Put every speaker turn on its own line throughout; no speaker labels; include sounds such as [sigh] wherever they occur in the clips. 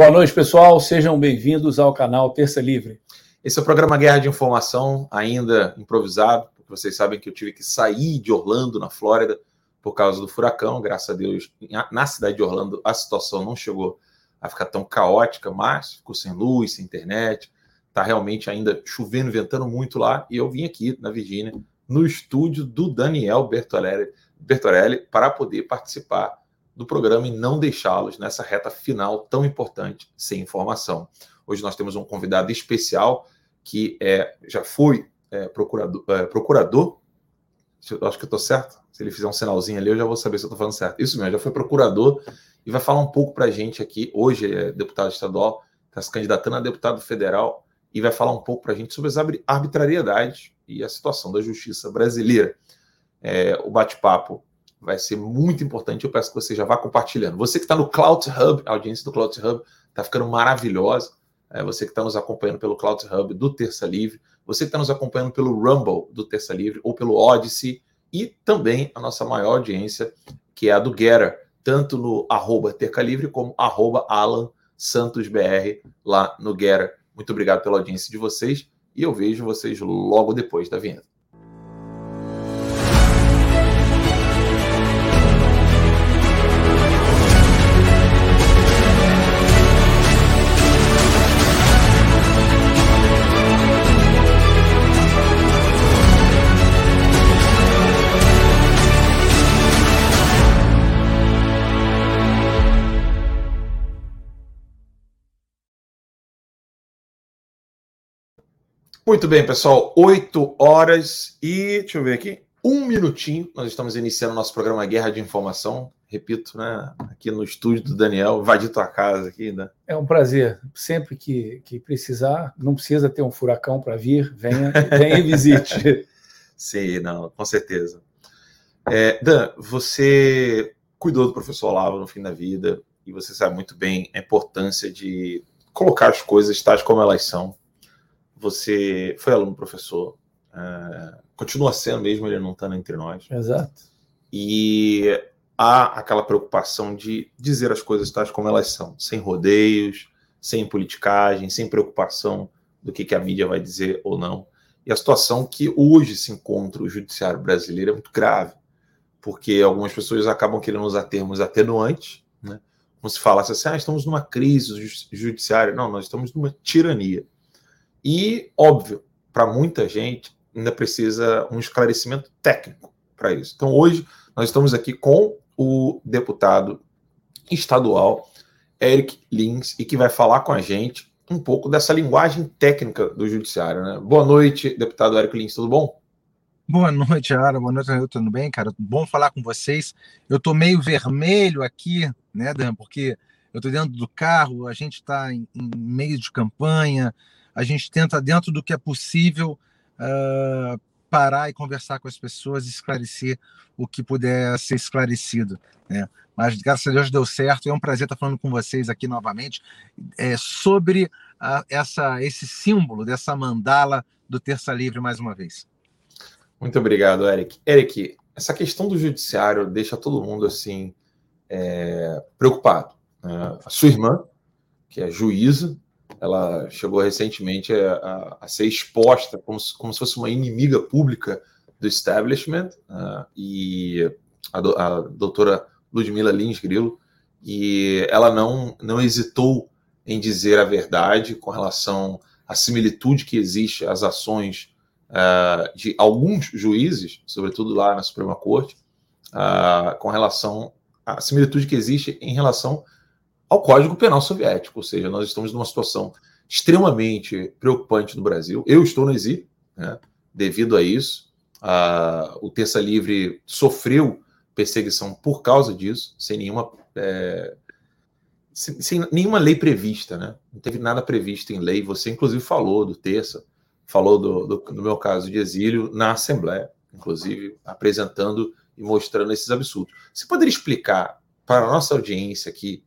Boa noite, pessoal. Sejam bem-vindos ao canal Terça Livre.
Esse é o programa Guerra de Informação, ainda improvisado, porque vocês sabem que eu tive que sair de Orlando, na Flórida, por causa do furacão. Graças a Deus, na cidade de Orlando, a situação não chegou a ficar tão caótica, mas ficou sem luz, sem internet. Está realmente ainda chovendo, ventando muito lá. E eu vim aqui na Virgínia, no estúdio do Daniel Bertorelli, Bertorelli para poder participar do programa e não deixá-los nessa reta final tão importante sem informação. Hoje nós temos um convidado especial que é, já foi é, procurador, é, procurador. Eu acho que eu estou certo. Se ele fizer um sinalzinho ali, eu já vou saber se eu estou falando certo. Isso mesmo, já foi procurador e vai falar um pouco para a gente aqui. Hoje é deputado estadual, está se candidatando a deputado federal e vai falar um pouco para a gente sobre as arbitrariedades e a situação da justiça brasileira. É, o bate-papo vai ser muito importante. Eu peço que você já vá compartilhando. Você que está no Cloud Hub, a audiência do Cloud Hub está ficando maravilhosa. É, você que está nos acompanhando pelo Cloud Hub do Terça Livre, você que está nos acompanhando pelo Rumble do Terça Livre ou pelo Odyssey e também a nossa maior audiência, que é a do Getter, tanto no arroba Terca Livre como arroba Alan Santos BR lá no Getter. Muito obrigado pela audiência de vocês e eu vejo vocês logo depois da vinheta. Muito bem, pessoal. 8 horas e. Deixa eu ver aqui. Um minutinho. Nós estamos iniciando nosso programa Guerra de Informação. Repito, né? Aqui no estúdio do Daniel. Invadir tua casa aqui, né?
É um prazer. Sempre que, que precisar, não precisa ter um furacão para vir, venha, venha e visite. [laughs]
Sim, não, com certeza. É, Dan, você cuidou do professor Olavo no fim da vida e você sabe muito bem a importância de colocar as coisas tais como elas são você foi aluno professor, uh, continua sendo mesmo ele não estando entre nós.
Exato.
E há aquela preocupação de dizer as coisas tais como elas são, sem rodeios, sem politicagem, sem preocupação do que, que a mídia vai dizer ou não. E a situação que hoje se encontra o judiciário brasileiro é muito grave, porque algumas pessoas acabam querendo usar termos atenuantes, né? como se falasse assim, ah, estamos numa crise judiciária. Não, nós estamos numa tirania. E, óbvio, para muita gente, ainda precisa um esclarecimento técnico para isso. Então, hoje, nós estamos aqui com o deputado estadual Eric Lins e que vai falar com a gente um pouco dessa linguagem técnica do judiciário. Né? Boa noite, deputado Eric Lins, tudo bom?
Boa noite, Ara. Boa noite, tudo bem, cara? Bom falar com vocês. Eu tô meio vermelho aqui, né, Dan? Porque eu tô dentro do carro, a gente está em, em meio de campanha, a gente tenta, dentro do que é possível, uh, parar e conversar com as pessoas e esclarecer o que puder ser esclarecido. Né? Mas graças a Deus deu certo. É um prazer estar falando com vocês aqui novamente é, sobre a, essa, esse símbolo dessa mandala do Terça Livre mais uma vez.
Muito obrigado, Eric. Eric, essa questão do judiciário deixa todo mundo assim é, preocupado. Né? A sua irmã, que é juíza, ela chegou recentemente a, a, a ser exposta como se, como se, fosse uma inimiga pública do establishment, uh, e a, do, a, doutora Ludmila Lins Grilo, e ela não, não hesitou em dizer a verdade com relação à similitude que existe às ações uh, de alguns juízes, sobretudo lá na Suprema Corte, uh, com relação à similitude que existe em relação ao Código Penal Soviético, ou seja, nós estamos numa situação extremamente preocupante no Brasil. Eu estou no exílio, né, devido a isso. Ah, o Terça Livre sofreu perseguição por causa disso, sem nenhuma, é, sem, sem, nenhuma lei prevista, né? Não teve nada previsto em lei. Você, inclusive, falou do Terça, falou do, do, do meu caso de exílio na Assembleia, inclusive apresentando e mostrando esses absurdos. Você poderia explicar para a nossa audiência aqui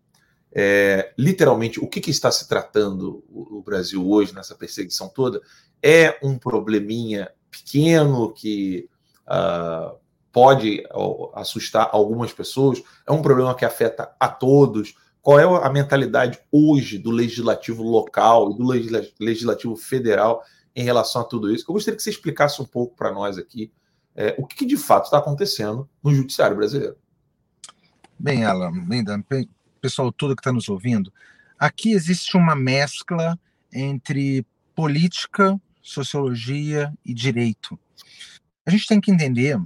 é, literalmente o que, que, está se tratando o, o, Brasil hoje nessa perseguição toda é um probleminha pequeno que uh, pode assustar algumas pessoas, é um problema que afeta a todos, qual é a mentalidade hoje do legislativo local e do legislativo federal em relação a tudo isso. Eu gostaria que você explicasse um pouco para nós aqui é, o que, de fato está acontecendo no judiciário brasileiro.
Bem, Alan, bem, pessoal todo que está nos ouvindo, aqui existe uma mescla entre política, sociologia e direito. A gente tem que entender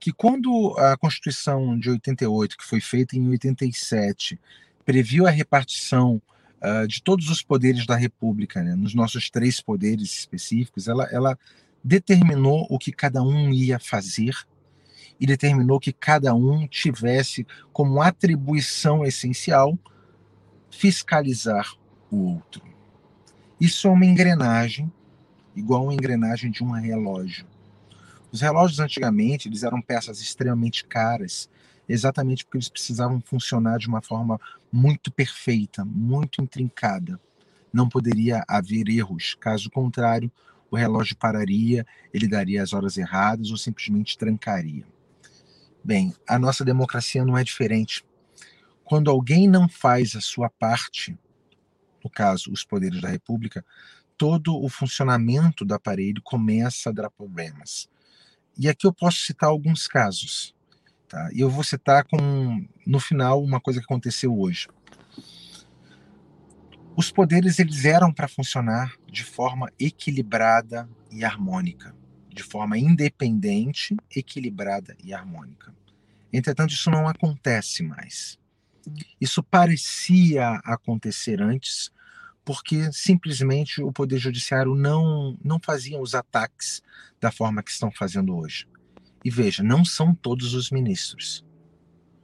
que quando a Constituição de 88, que foi feita em 87, previu a repartição uh, de todos os poderes da República, né, nos nossos três poderes específicos, ela, ela determinou o que cada um ia fazer e determinou que cada um tivesse como atribuição essencial fiscalizar o outro. Isso é uma engrenagem, igual uma engrenagem de um relógio. Os relógios antigamente eles eram peças extremamente caras exatamente porque eles precisavam funcionar de uma forma muito perfeita, muito intrincada. Não poderia haver erros, caso contrário, o relógio pararia, ele daria as horas erradas ou simplesmente trancaria. Bem, a nossa democracia não é diferente. Quando alguém não faz a sua parte, no caso, os poderes da República, todo o funcionamento do aparelho começa a dar problemas. E aqui eu posso citar alguns casos. Tá? E eu vou citar com, no final uma coisa que aconteceu hoje. Os poderes eles eram para funcionar de forma equilibrada e harmônica, de forma independente, equilibrada e harmônica. Entretanto, isso não acontece mais. Isso parecia acontecer antes, porque simplesmente o poder judiciário não não fazia os ataques da forma que estão fazendo hoje. E veja, não são todos os ministros.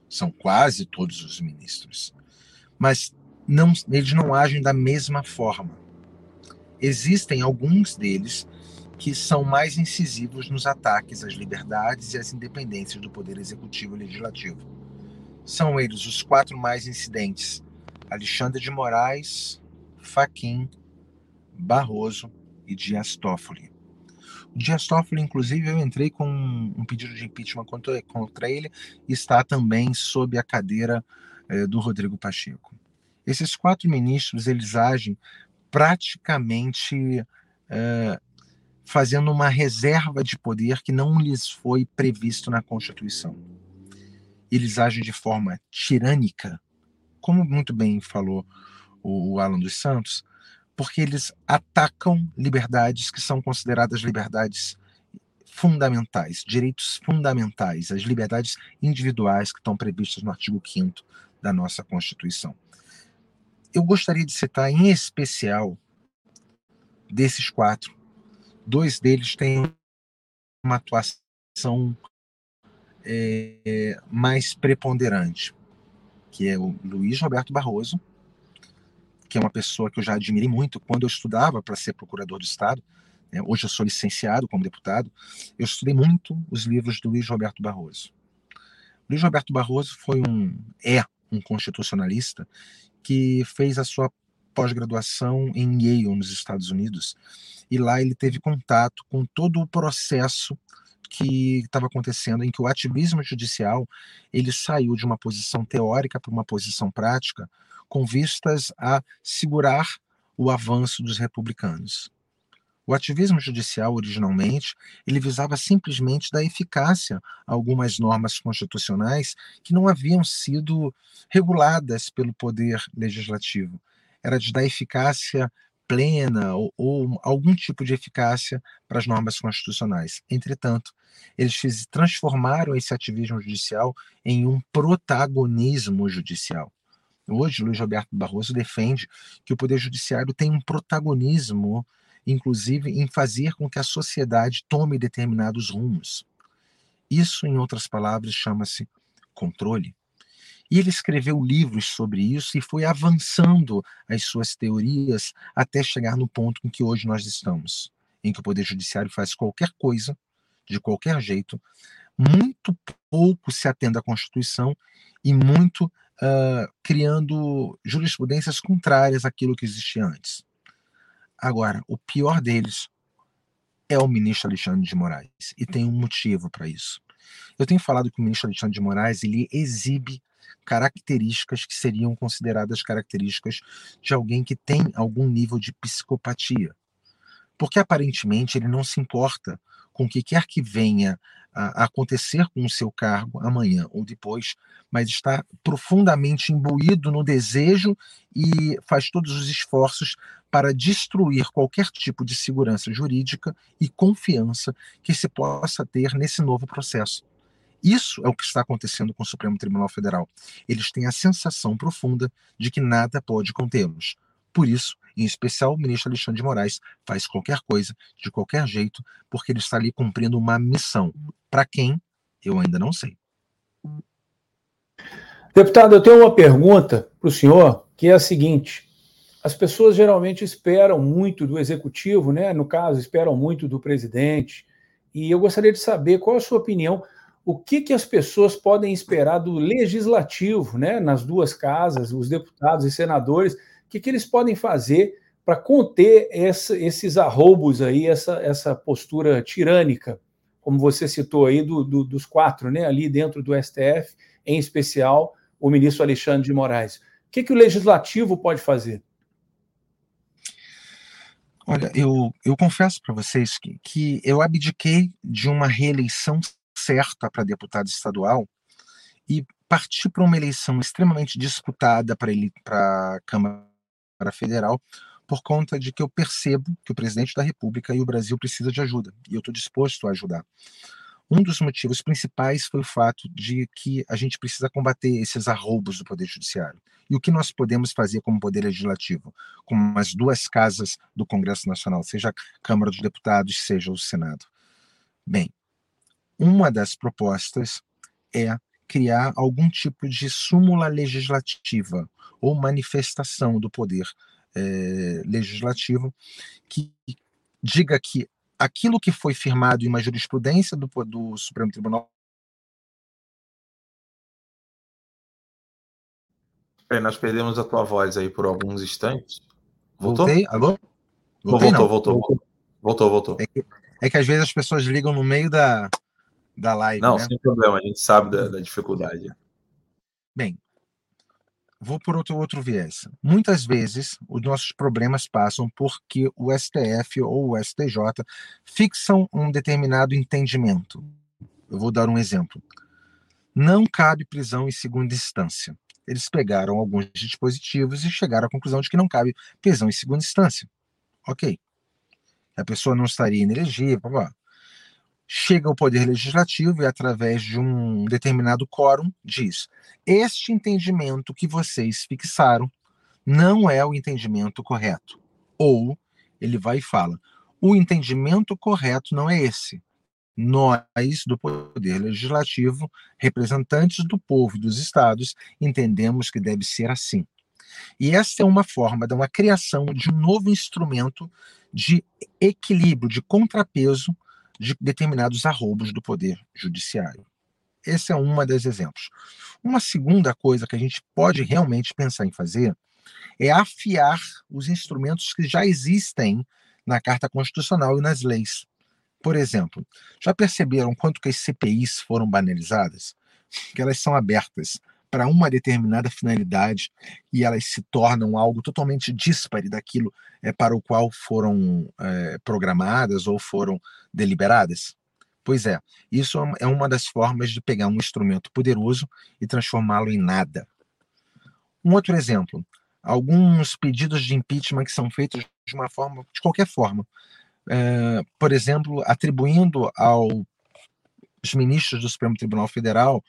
São quase todos os ministros. Mas não, eles não agem da mesma forma. Existem alguns deles que são mais incisivos nos ataques às liberdades e às independências do Poder Executivo e Legislativo. São eles os quatro mais incidentes: Alexandre de Moraes, Faquim, Barroso e Dias Toffoli. O Dias Toffoli, inclusive, eu entrei com um pedido de impeachment contra, contra ele e está também sob a cadeira eh, do Rodrigo Pacheco. Esses quatro ministros, eles agem praticamente eh, fazendo uma reserva de poder que não lhes foi previsto na Constituição. Eles agem de forma tirânica, como muito bem falou o Alan dos Santos, porque eles atacam liberdades que são consideradas liberdades fundamentais, direitos fundamentais, as liberdades individuais que estão previstas no artigo 5 da nossa Constituição. Eu gostaria de citar em especial desses quatro, dois deles têm uma atuação é, mais preponderante, que é o Luiz Roberto Barroso, que é uma pessoa que eu já admirei muito quando eu estudava para ser procurador do Estado. Né? Hoje eu sou licenciado como deputado. Eu estudei muito os livros do Luiz Roberto Barroso. Luiz Roberto Barroso foi um é um constitucionalista que fez a sua pós-graduação em Yale, nos Estados Unidos, e lá ele teve contato com todo o processo que estava acontecendo em que o ativismo judicial ele saiu de uma posição teórica para uma posição prática com vistas a segurar o avanço dos republicanos. O ativismo judicial, originalmente, ele visava simplesmente dar eficácia a algumas normas constitucionais que não haviam sido reguladas pelo poder legislativo. Era de dar eficácia plena ou, ou, algum tipo de eficácia para as normas constitucionais. Entretanto, eles fiz, transformaram esse ativismo judicial em um protagonismo judicial. Hoje, Luiz Roberto Barroso defende que o Poder Judiciário tem um protagonismo, inclusive, em fazer com que a sociedade tome determinados rumos. Isso, em outras palavras, chama-se controle. E ele escreveu livros sobre isso e foi avançando as suas teorias até chegar no ponto em que hoje nós estamos, em que o Poder Judiciário faz qualquer coisa, de qualquer jeito, muito pouco se atende à Constituição e muito uh, criando jurisprudências contrárias àquilo que existia antes. Agora, o pior deles é o ministro Alexandre de Moraes, e tem um motivo para isso. Eu tenho falado que o ministro Alexandre de Moraes ele exibe características que seriam consideradas características de alguém que tem algum nível de psicopatia. Porque aparentemente ele não se importa com o que quer que venha a acontecer com o seu cargo amanhã ou depois, mas está profundamente imbuído no desejo e faz todos os esforços para destruir qualquer tipo de segurança jurídica e confiança que se possa ter nesse novo processo. Isso é o que está acontecendo com o Supremo Tribunal Federal. Eles têm a sensação profunda de que nada pode contê-los. Por isso, em especial, o ministro Alexandre de Moraes faz qualquer coisa, de qualquer jeito, porque ele está ali cumprindo uma missão. Para quem? Eu ainda não sei.
Deputado, eu tenho uma pergunta para o senhor, que é a seguinte: as pessoas geralmente esperam muito do executivo, né? No caso, esperam muito do presidente. E eu gostaria de saber qual a sua opinião o que, que as pessoas podem esperar do legislativo, né, nas duas casas, os deputados e senadores, que, que eles podem fazer para conter essa, esses arroubos aí, essa, essa postura tirânica, como você citou aí, do, do, dos quatro, né, ali dentro do STF, em especial o ministro Alexandre de Moraes. O que, que o legislativo pode fazer?
Olha, eu, eu confesso para vocês que, que eu abdiquei de uma reeleição certa para deputado estadual e partir para uma eleição extremamente disputada para a Câmara Federal por conta de que eu percebo que o presidente da República e o Brasil precisa de ajuda e eu estou disposto a ajudar. Um dos motivos principais foi o fato de que a gente precisa combater esses arroubos do Poder Judiciário. E o que nós podemos fazer como Poder Legislativo, como as duas casas do Congresso Nacional, seja a Câmara dos Deputados, seja o Senado? Bem, uma das propostas é criar algum tipo de súmula legislativa ou manifestação do poder é, legislativo que diga que aquilo que foi firmado em uma jurisprudência do, do Supremo Tribunal.
É, nós perdemos a tua voz aí por alguns instantes. Voltou?
Voltei? Alô?
Voltei, voltou, voltou, voltou, voltou, voltou.
É que, é que às vezes as pessoas ligam no meio da, da live.
Não,
né?
sem problema, a gente sabe da, da dificuldade.
Bem, vou por outro, outro viés. Muitas vezes os nossos problemas passam porque o STF ou o STJ fixam um determinado entendimento. Eu vou dar um exemplo. Não cabe prisão em segunda instância. Eles pegaram alguns dispositivos e chegaram à conclusão de que não cabe prisão em segunda instância. Ok. A pessoa não estaria inelegível, blá, blá chega ao Poder Legislativo e, através de um determinado quórum, diz: Este entendimento que vocês fixaram não é o entendimento correto. Ou ele vai e fala: O entendimento correto não é esse. Nós, do Poder Legislativo, representantes do povo e dos estados, entendemos que deve ser assim. E essa é uma forma de uma criação de um novo instrumento de equilíbrio, de contrapeso de determinados arroubos do poder judiciário. Esse é uma dos exemplos. Uma segunda coisa que a gente pode realmente pensar em fazer é afiar os instrumentos que já existem na Carta Constitucional e nas leis. Por exemplo, já perceberam quanto que as CPIs foram banalizadas? Que elas são abertas para uma determinada finalidade e elas se tornam algo totalmente dispare daquilo é, para o qual foram é, programadas ou foram deliberadas? Pois é, isso é uma das formas de pegar um instrumento poderoso e transformá-lo em nada. Um outro exemplo, alguns pedidos de impeachment que são feitos de uma forma, de qualquer forma, é, por exemplo, atribuindo aos ministros do Supremo Tribunal Federal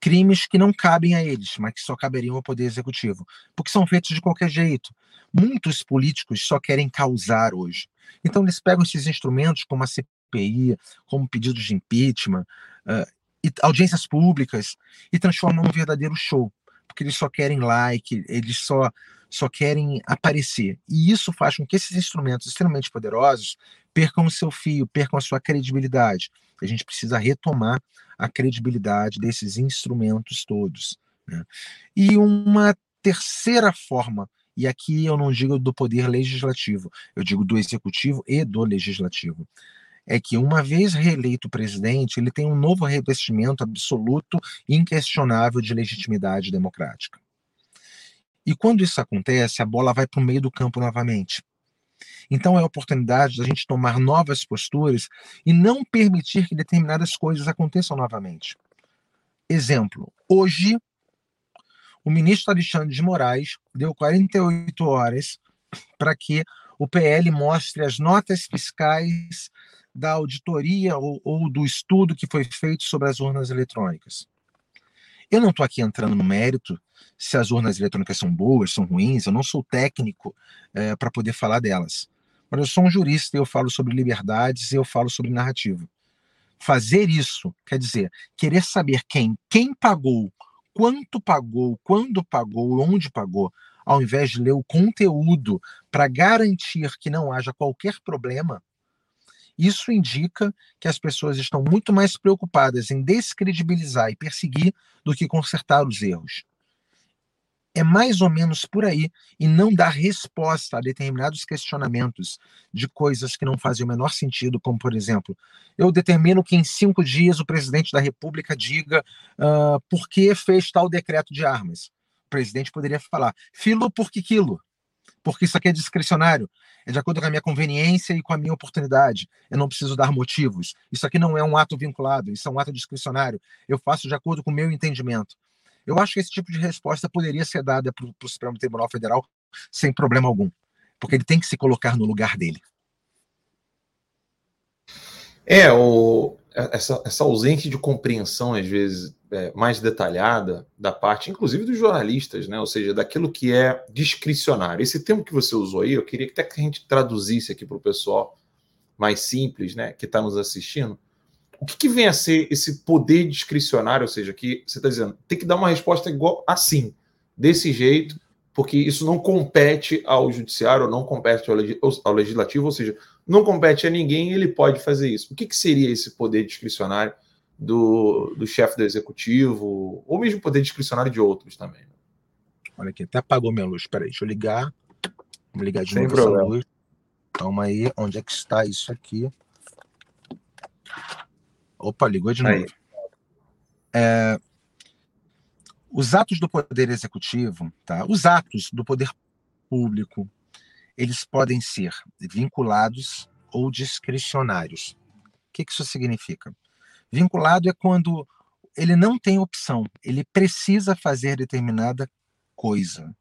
crimes que não cabem a eles, mas que só caberiam ao Poder Executivo, porque são feitos de qualquer jeito. Muitos políticos só querem causar hoje. Então, eles pegam esses instrumentos, como a CPI, como pedidos de impeachment, uh, e audiências públicas, e transformam num verdadeiro show, porque eles só querem like, eles só, só querem aparecer. E isso faz com que esses instrumentos extremamente poderosos percam o seu fio, percam a sua credibilidade. A gente precisa retomar a credibilidade desses instrumentos todos. Né? E uma terceira forma, e aqui eu não digo do poder legislativo, eu digo do executivo e do legislativo, é que, uma vez reeleito presidente, ele tem um novo revestimento absoluto e inquestionável de legitimidade democrática. E quando isso acontece, a bola vai para o meio do campo novamente. Então é a oportunidade da gente tomar novas posturas e não permitir que determinadas coisas aconteçam novamente. Exemplo, hoje o ministro Alexandre de Moraes deu 48 horas para que o PL mostre as notas fiscais da auditoria ou, ou, do estudo que foi feito sobre as urnas eletrônicas. Eu não estou aqui entrando no mérito se as urnas eletrônicas são boas, são ruins, eu não sou técnico é, para poder falar delas. Mas eu sou um jurista e eu falo sobre liberdades e eu falo sobre narrativa. Fazer isso quer dizer querer saber quem, quem pagou, quanto pagou, quando pagou, onde pagou, ao invés de ler o conteúdo para garantir que não haja qualquer problema, isso indica que as pessoas estão muito mais preocupadas em descredibilizar e perseguir do que consertar os erros é mais ou menos por aí e não dar resposta a determinados questionamentos de coisas que não fazem o menor sentido, como, por exemplo, eu determino que em cinco dias o presidente da República diga uh, por que fez tal decreto de armas. O presidente poderia falar, filo por que quilo, porque isso aqui é discricionário, é de acordo com a minha conveniência e com a minha oportunidade. Eu não preciso dar motivos. Isso aqui não é um ato vinculado, isso é um ato discricionário. Eu faço de acordo com o meu entendimento. Eu acho que esse tipo de resposta poderia ser dada para o Supremo Tribunal Federal sem problema algum, porque ele tem que se colocar no lugar dele.
É, o, essa, essa ausência de compreensão, às vezes, é, mais detalhada da parte, inclusive dos jornalistas, né? ou seja, daquilo que é discricionário. Esse termo que você usou aí, eu queria até que a gente traduzisse aqui para o pessoal mais simples, né, que está nos assistindo, o que, que, vem a ser esse poder discricionário? Ou seja, que você está dizendo, tem que dar uma resposta igual assim, desse jeito, porque isso não compete ao judiciário, não compete ao legislativo, ou seja, não compete a ninguém, ele pode fazer isso. O que, que seria esse poder discricionário do, do chefe do executivo, ou mesmo poder discricionário de outros também?
Olha aqui, até apagou minha luz. Peraí, deixa eu ligar. Vou ligar de
Sem novo problema. essa luz.
Calma aí, onde é que está isso aqui? Opa, ligou de novo. É, os atos do poder executivo, tá? Os atos do poder público, eles podem ser vinculados ou discricionários. O que, que isso significa? Vinculado é quando ele não tem opção, ele precisa fazer determinada coisa.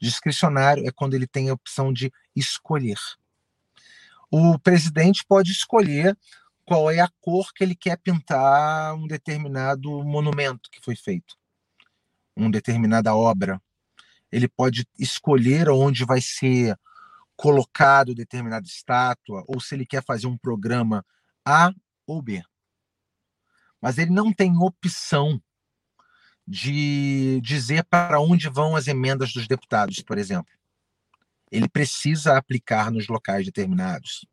Discricionário é quando ele tem a opção de escolher. O presidente pode escolher qual é a cor que ele quer pintar um determinado monumento que foi feito, uma determinada obra. Ele pode escolher onde vai ser colocado determinada estátua, ou se ele quer fazer um programa A ou B. Mas ele não tem opção de dizer para onde vão as emendas dos deputados, por exemplo. Ele precisa aplicar nos locais determinados.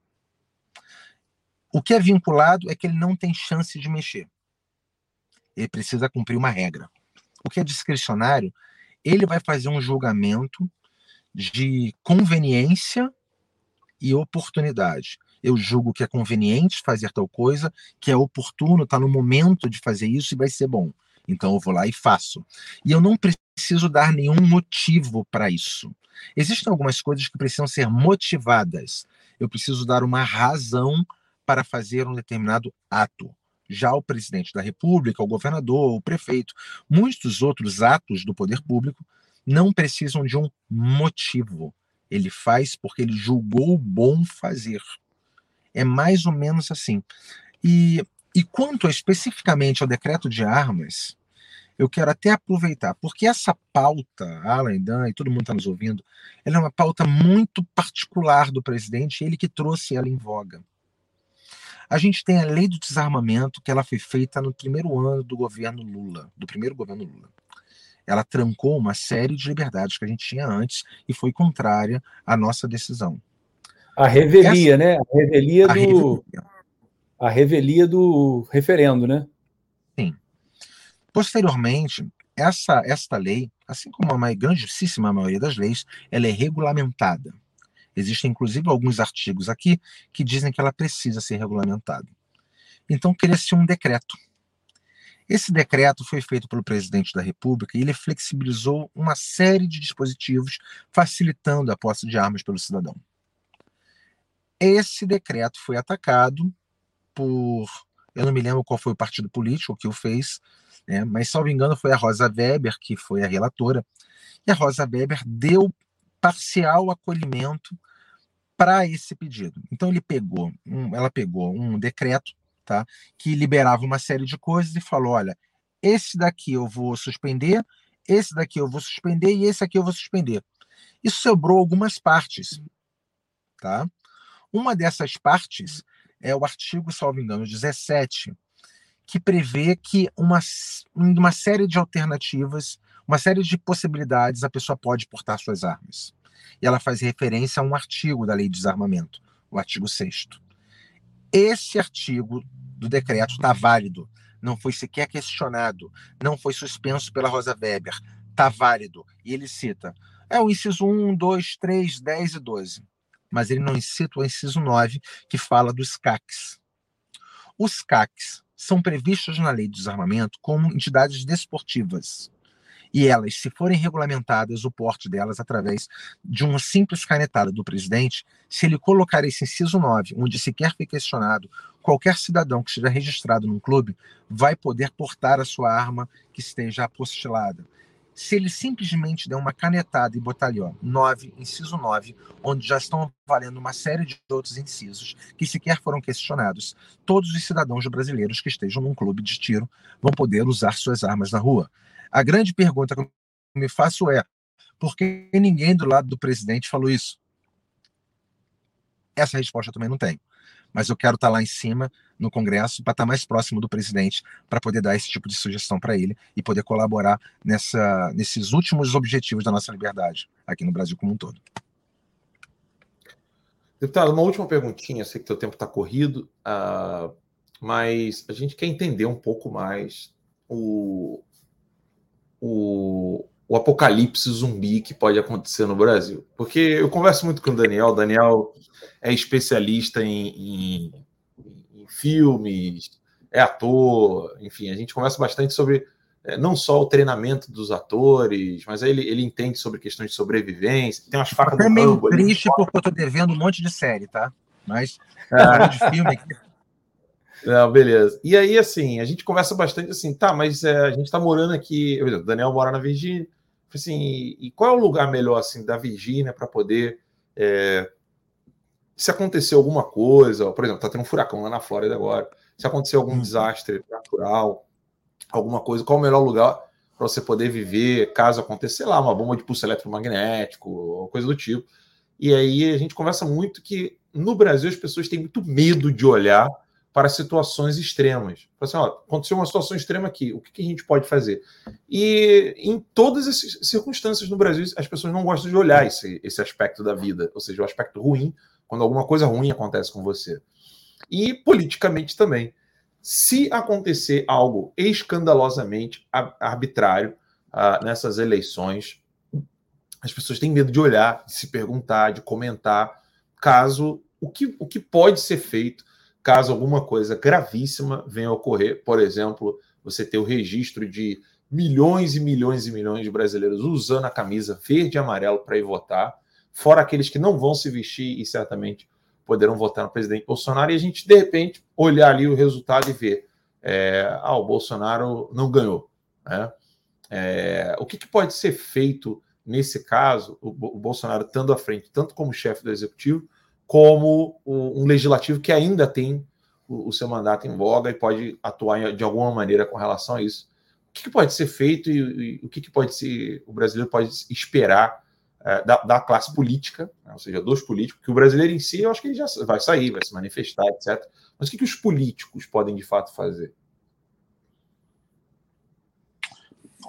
O que é vinculado é que ele não tem chance de mexer. Ele precisa cumprir uma regra. O que é discricionário, ele vai fazer um julgamento de conveniência e oportunidade. Eu julgo que é conveniente fazer tal coisa, que é oportuno, está no momento de fazer isso e vai ser bom. Então eu vou lá e faço. E eu não preciso dar nenhum motivo para isso. Existem algumas coisas que precisam ser motivadas. Eu preciso dar uma razão para fazer um determinado ato. Já o presidente da República, o governador, o prefeito, muitos outros atos do poder público não precisam de um motivo. Ele faz porque ele julgou bom fazer. É mais ou menos assim. E, e quanto especificamente ao decreto de armas, eu quero até aproveitar, porque essa pauta, Alan Dan e todo mundo está nos ouvindo, ela é uma pauta muito particular do presidente, ele que trouxe ela em voga. A gente tem a lei do desarmamento, que ela foi feita no primeiro ano do governo Lula, do primeiro governo Lula. Ela trancou uma série de liberdades que a gente tinha antes e foi contrária à nossa decisão.
A revelia, Essa... né? A revelia a do revelia. a revelia do referendo, né?
Sim. Posteriormente, essa esta lei, assim como a grandíssima maioria das leis, ela é regulamentada Existem, inclusive, alguns artigos aqui que dizem que ela precisa ser regulamentada. Então, cria-se um decreto. Esse decreto foi feito pelo presidente da República e ele flexibilizou uma série de dispositivos facilitando a posse de armas pelo cidadão. Esse decreto foi atacado por. Eu não me lembro qual foi o partido político que o fez, né, mas, salvo engano, foi a Rosa Weber, que foi a relatora. E a Rosa Weber deu parcial acolhimento para esse pedido. Então ele pegou, um, ela pegou um decreto, tá, que liberava uma série de coisas e falou, olha, esse daqui eu vou suspender, esse daqui eu vou suspender e esse aqui eu vou suspender. E sobrou algumas partes, tá? Uma dessas partes é o artigo, salvo engano, 17, que prevê que uma, uma série de alternativas, uma série de possibilidades a pessoa pode portar suas armas. E ela faz referência a um artigo da lei de desarmamento, o artigo 6. Esse artigo do decreto está válido, não foi sequer questionado, não foi suspenso pela Rosa Weber, está válido. E ele cita: é o inciso 1, 2, 3, 10 e 12 mas ele não cita o inciso 9, que fala dos CACs. Os CACs são previstos na lei de desarmamento como entidades desportivas. E elas, se forem regulamentadas, o porte delas através de uma simples canetada do presidente, se ele colocar esse inciso 9, onde sequer foi questionado, qualquer cidadão que esteja registrado num clube vai poder portar a sua arma que esteja apostilada se ele simplesmente der uma canetada e botar ali, ó, 9, inciso 9, onde já estão valendo uma série de outros incisos que sequer foram questionados, todos os cidadãos brasileiros que estejam num clube de tiro vão poder usar suas armas na rua. A grande pergunta que eu me faço é: por que ninguém do lado do presidente falou isso? Essa resposta eu também não tenho mas eu quero estar tá lá em cima no Congresso para estar tá mais próximo do presidente para poder dar esse tipo de sugestão para ele e poder colaborar nessa, nesses últimos objetivos da nossa liberdade aqui no Brasil como um todo.
Deputado, uma última perguntinha, sei que teu tempo está corrido, uh, mas a gente quer entender um pouco mais o, o, o apocalipse zumbi que pode acontecer no Brasil. Porque eu converso muito com o Daniel, o Daniel é especialista em, em, em filmes, é ator, enfim, a gente conversa bastante sobre é, não só o treinamento dos atores, mas ele, ele entende sobre questões de sobrevivência. Tem umas facas
Até meio Rambo, triste porque eu tô devendo um monte de série, tá? Mas ah. de filme aqui.
Não, beleza. E aí, assim, a gente conversa bastante assim, tá, mas é, a gente tá morando aqui. O Daniel mora na Virgínia. Assim, e qual é o lugar melhor assim da Virgínia para poder é, se acontecer alguma coisa, por exemplo, tá tendo um furacão lá na Flórida agora, se acontecer algum uhum. desastre natural, alguma coisa, qual o melhor lugar para você poder viver, caso aconteça, sei lá, uma bomba de pulso eletromagnético, ou coisa do tipo. E aí a gente conversa muito que no Brasil as pessoas têm muito medo de olhar para situações extremas. Assim, ó, aconteceu uma situação extrema aqui, o que, que a gente pode fazer? E em todas as circunstâncias no Brasil, as pessoas não gostam de olhar esse, esse aspecto da vida, ou seja, o aspecto ruim, quando alguma coisa ruim acontece com você. E politicamente também. Se acontecer algo escandalosamente arbitrário uh, nessas eleições, as pessoas têm medo de olhar, de se perguntar, de comentar, caso o que, o que pode ser feito caso alguma coisa gravíssima venha a ocorrer, por exemplo, você ter o registro de milhões e milhões e milhões de brasileiros usando a camisa verde e amarelo para ir votar, fora aqueles que não vão se vestir e certamente poderão votar no presidente Bolsonaro, e a gente, de repente, olhar ali o resultado e ver: é, ah, o Bolsonaro não ganhou. Né? É, o que, que, pode ser feito nesse caso, o, o Bolsonaro estando à frente, tanto como chefe do executivo, como um legislativo que ainda tem o, seu mandato em voga e pode atuar de alguma maneira com relação a isso. O que, pode ser feito e, o que, pode ser o brasileiro pode esperar é, da, da, classe política, né, ou seja, dos políticos, que o brasileiro em si, eu acho que ele já vai sair, vai se manifestar, etc. Mas o que, que os políticos podem de fato fazer?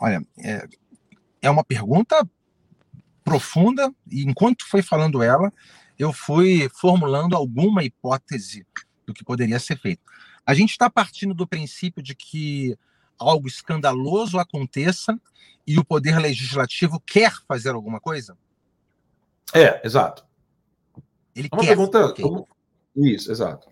Olha, é, é uma pergunta profunda, e enquanto foi falando ela, eu fui formulando alguma hipótese do que poderia ser feito. A gente está partindo do princípio de que algo escandaloso aconteça e o poder legislativo quer fazer alguma coisa?
É, exato. Ele é uma quer. Pergunta, okay. como... Isso, exato.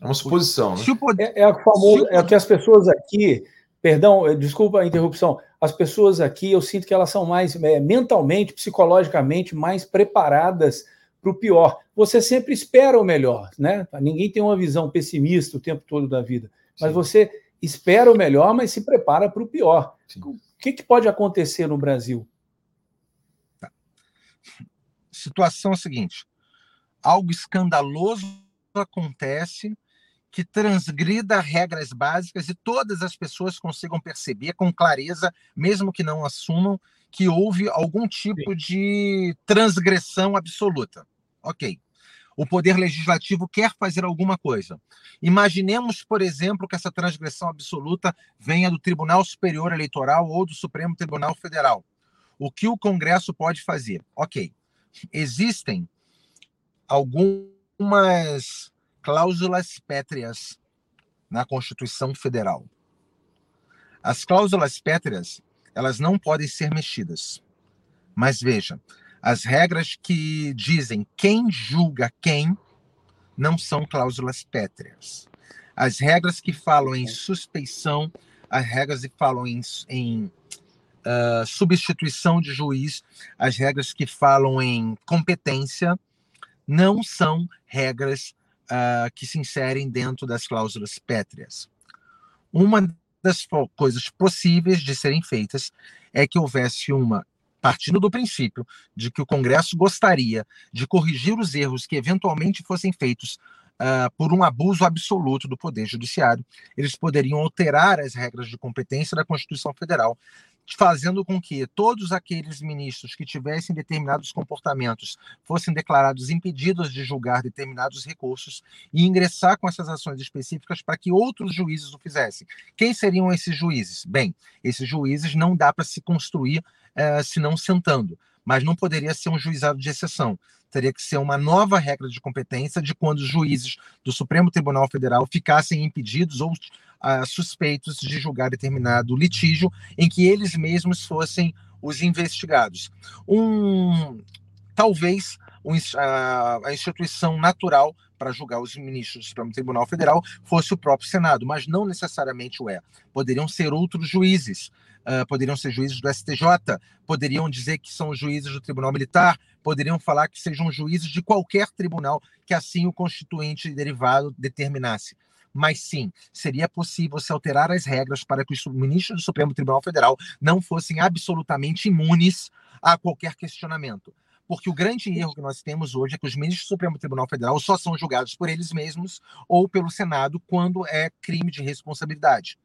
É uma suposição. Né?
É, é, o famoso, é que as pessoas aqui, perdão, eh, desculpa a interrupção, as pessoas aqui, eu sinto que elas são mais é, mentalmente, psicologicamente, mais preparadas para o pior. Você sempre espera o melhor, né? Ninguém tem uma visão pessimista o tempo todo da vida, mas Sim. você espera o melhor, mas se prepara para o pior. Sim. O que, que, pode acontecer no Brasil?
Tá. Situação é a seguinte: algo escandaloso acontece que transgrida regras básicas e todas as pessoas consigam perceber com clareza, mesmo que não assumam, que houve algum tipo Sim. de transgressão absoluta. Ok. O poder legislativo quer fazer alguma coisa. Imaginemos, por exemplo, que essa transgressão absoluta venha do Tribunal Superior Eleitoral ou do Supremo Tribunal Federal. O que o Congresso pode fazer? Ok. Existem algumas cláusulas pétreas na Constituição Federal. As cláusulas pétreas, elas não podem ser mexidas. Mas veja, as regras que dizem quem julga quem não são cláusulas pétreas. As regras que falam em suspeição, as regras que falam em, em uh, substituição de juiz, as regras que falam em competência, não são regras uh, que se inserem dentro das cláusulas pétreas. Uma das coisas possíveis de serem feitas é que houvesse uma partindo do princípio de que o Congresso gostaria de corrigir os erros que eventualmente fossem feitos uh, por um abuso absoluto do Poder Judiciário, eles poderiam alterar as regras de competência da Constituição Federal fazendo com que todos aqueles ministros que tivessem determinados comportamentos fossem declarados impedidos de julgar determinados recursos e ingressar com essas ações específicas para que outros juízes o fizessem. Quem seriam esses juízes? Bem, esses juízes não dá para se construir uh, senão sentando, mas não poderia ser um juizado de exceção teria que ser uma nova regra de competência de quando os juízes do Supremo Tribunal Federal ficassem impedidos ou uh, suspeitos de julgar determinado litígio em que eles mesmos fossem os investigados. Um, talvez um, a, a instituição natural para julgar os ministros do Supremo Tribunal Federal fosse o próprio Senado, mas não necessariamente o é. Poderiam ser outros juízes, uh, poderiam ser juízes do STJ, poderiam dizer que são juízes do Tribunal Militar, poderiam falar que sejam juízes de qualquer tribunal que assim o constituinte derivado determinasse. Mas sim, seria possível se alterar as regras para que os ministros do Supremo Tribunal Federal não fossem absolutamente imunes a qualquer questionamento. Porque o grande erro que nós temos hoje é que os ministros do Supremo Tribunal Federal só são julgados por eles mesmos ou pelo Senado quando é crime de responsabilidade.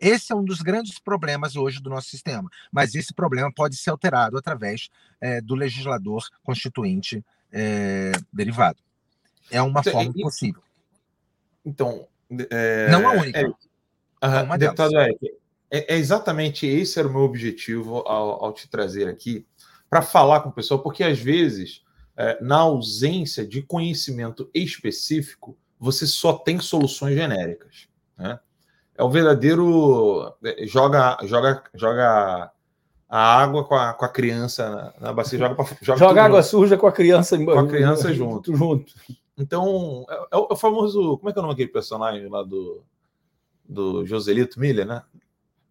Esse é um dos grandes problemas hoje do nosso sistema, mas esse problema pode ser alterado através é, do legislador constituinte é, derivado. É uma então, forma possível.
Então,
é, não a única.
É, deputado Eric, é, é, exatamente esse era o meu objetivo ao, ao te trazer aqui, para falar com o pessoal, porque às vezes, na ausência de conhecimento específico, você só tem soluções genéricas. Né? É o verdadeiro é, joga joga joga a água com a, com a criança na, na bacia joga pra,
joga, joga água junto. suja com a criança
com a criança [laughs] junto. Junto. Então é, é, o famoso como é que é o nome daquele personagem lá do do Joselito Miller né?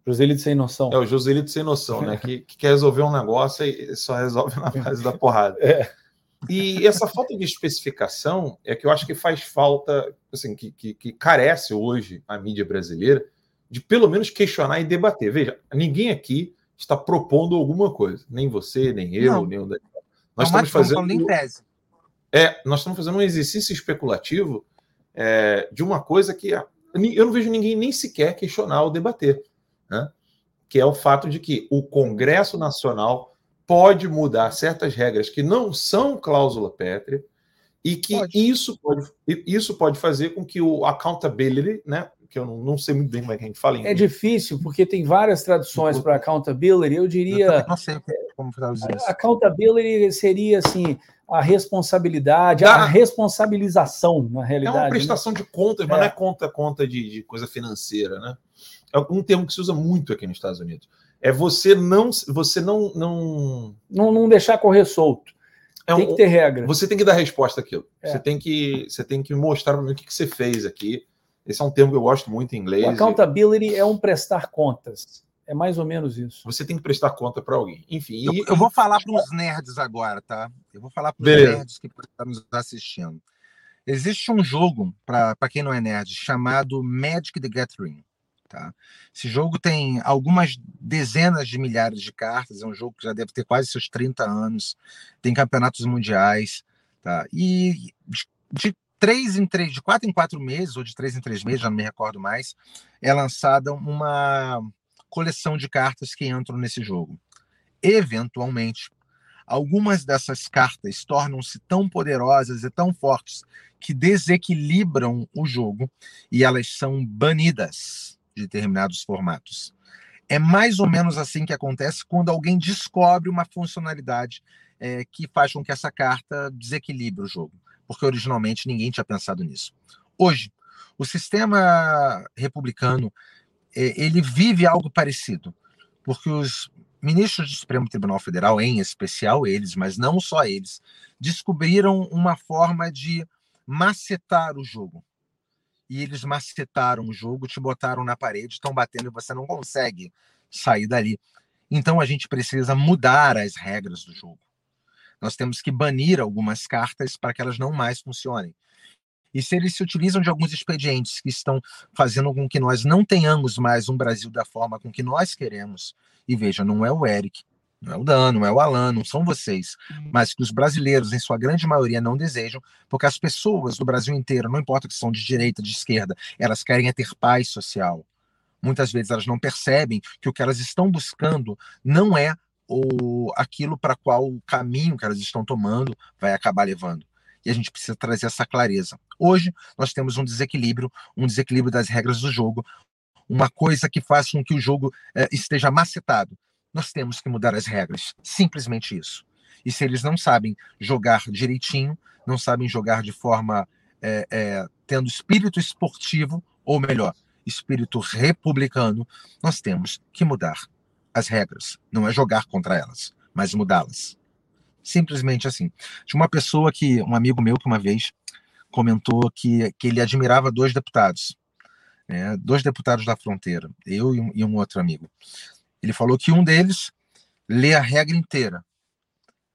Joselito sem noção.
É o Joselito sem noção né? [laughs] Que, que quer resolver um negócio e só resolve na [laughs] base da porrada. É. E essa falta de especificação é que eu acho que faz falta, assim, que, que, que, carece hoje a mídia brasileira de pelo menos questionar e debater. Veja, ninguém aqui está propondo alguma coisa, nem você, nem eu, não. nem o Nós
não, estamos fazendo. Em tese.
É, nós estamos fazendo um exercício especulativo é, de uma coisa que eu não vejo ninguém nem sequer questionar ou debater, né? que é o fato de que o Congresso Nacional pode mudar certas regras que não são cláusula pétrea e que pode. isso pode, isso pode fazer com que o accountability, né, que eu não, não sei muito bem como é que a gente fala em
É difícil, porque tem várias traduções para accountability. Eu diria. Eu não sei como traduzir isso. Accountability seria assim a responsabilidade, da... a responsabilização, na realidade. É
uma né? prestação né? de contas, mas é. não é conta, conta de, de coisa financeira, né? É um termo que se usa muito aqui nos Estados Unidos é você não você não não
não, não deixar correr solto.
É tem um, que ter regra. Você tem que dar resposta àquilo. É. Você, tem que, você tem que mostrar para mim o que, que você fez aqui. Esse é um termo que eu gosto muito em inglês. O
accountability e... é um prestar contas. É mais ou menos isso.
Você tem que prestar conta para alguém. Enfim.
Eu, eu vou falar para os nerds agora, tá? Eu vou falar para os nerds que estão nos assistindo. Existe um jogo, para quem não é nerd, chamado Magic the Gathering. Tá? Esse jogo tem algumas dezenas de milhares de cartas, é um jogo que já deve ter quase seus 30 anos, tem campeonatos mundiais, tá? E de, de três em três, de quatro em quatro meses, ou de três em três meses, já não me recordo mais, é lançada uma coleção de cartas que entram nesse jogo. Eventualmente, algumas dessas cartas tornam-se tão poderosas e tão fortes que desequilibram o jogo e elas são banidas de determinados formatos. É mais ou menos assim que acontece quando alguém descobre uma funcionalidade é, que faz com que essa carta desequilibre o jogo, porque originalmente ninguém tinha pensado nisso. Hoje, o sistema republicano é, ele vive algo parecido, porque os ministros do Supremo Tribunal Federal, em especial eles, mas não só eles, descobriram uma forma de macetar o jogo e eles macetaram o jogo, te botaram na parede, estão batendo e você não consegue sair dali. Então a gente precisa mudar as regras do jogo. Nós temos que banir algumas cartas para que elas não mais funcionem. E se eles se utilizam de alguns expedientes que estão fazendo com que nós não tenhamos mais um Brasil da forma com que nós queremos, e veja, não é o Eric, não é o Dan, não é o Alan, não são vocês, mas que os brasileiros, em sua grande maioria, não desejam, porque as pessoas do Brasil inteiro, não importa que são de direita, de esquerda, elas querem é ter paz social. Muitas vezes elas não percebem que o que elas estão buscando não é o, aquilo para qual o caminho que elas estão tomando vai acabar levando. E a gente precisa trazer essa clareza. Hoje, nós temos um desequilíbrio, um desequilíbrio das regras do jogo, uma coisa que faz com que o jogo eh, esteja macetado nós temos que mudar as regras. Simplesmente isso. E se eles não sabem jogar direitinho, não sabem jogar de forma é, é, tendo espírito esportivo, ou melhor, espírito republicano, nós temos que mudar as regras. Não é jogar contra elas, mas mudá-las. Simplesmente assim. Tinha uma pessoa que, um amigo meu que uma vez comentou que, que ele admirava dois deputados, né, dois deputados da fronteira, eu e um, e um outro amigo. Ele falou que um deles lê a regra inteira,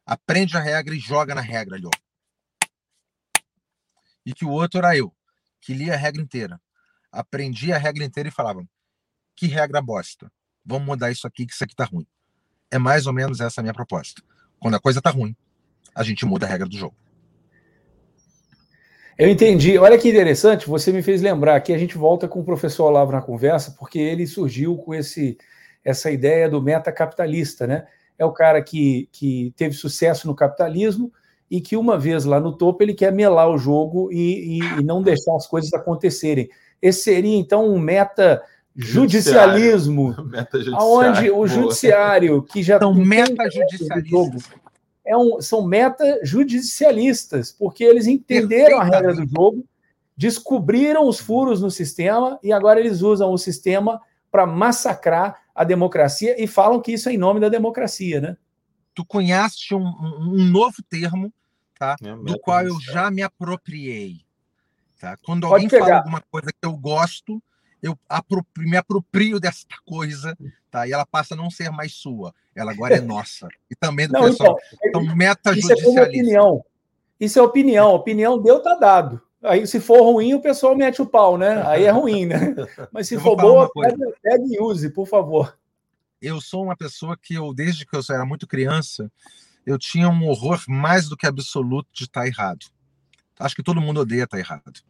aprende a regra e joga na regra ali, ó. E que o outro era eu, que lia a regra inteira, aprendi a regra inteira e falava: que regra bosta, vamos mudar isso aqui, que isso aqui tá ruim. É mais ou menos essa a minha proposta. Quando a coisa tá ruim, a gente muda a regra do jogo.
Eu entendi. Olha que interessante, você me fez lembrar que a gente volta com o professor Olavo na conversa, porque ele surgiu com esse essa ideia do metacapitalista, né? É o cara que, que teve sucesso no capitalismo e que uma vez lá no topo ele quer melar o jogo e, e, e não deixar as coisas acontecerem. Esse seria então um meta judicialismo, [laughs] meta onde o judiciário que já
são meta judicialistas
é um, são meta judicialistas porque eles entenderam a regra do jogo, descobriram os furos no sistema e agora eles usam o sistema para massacrar a democracia e falam que isso é em nome da democracia, né?
Tu conhece um, um novo termo, tá? É do qual eu já me apropriei. Tá? Quando Pode alguém pegar. fala alguma coisa que eu gosto, eu aproprio, me aproprio dessa coisa, tá? E ela passa a não ser mais sua, ela agora é [laughs] nossa. E também do não, pessoal. Então, então meta
Isso é opinião. Isso é opinião. Opinião deu, tá dado. Aí, se for ruim, o pessoal mete o pau, né? Aí é ruim, né? [laughs] Mas se eu for boa, pegue e use, por favor.
Eu sou uma pessoa que, eu, desde que eu era muito criança, eu tinha um horror mais do que absoluto de estar errado. Acho que todo mundo odeia estar errado.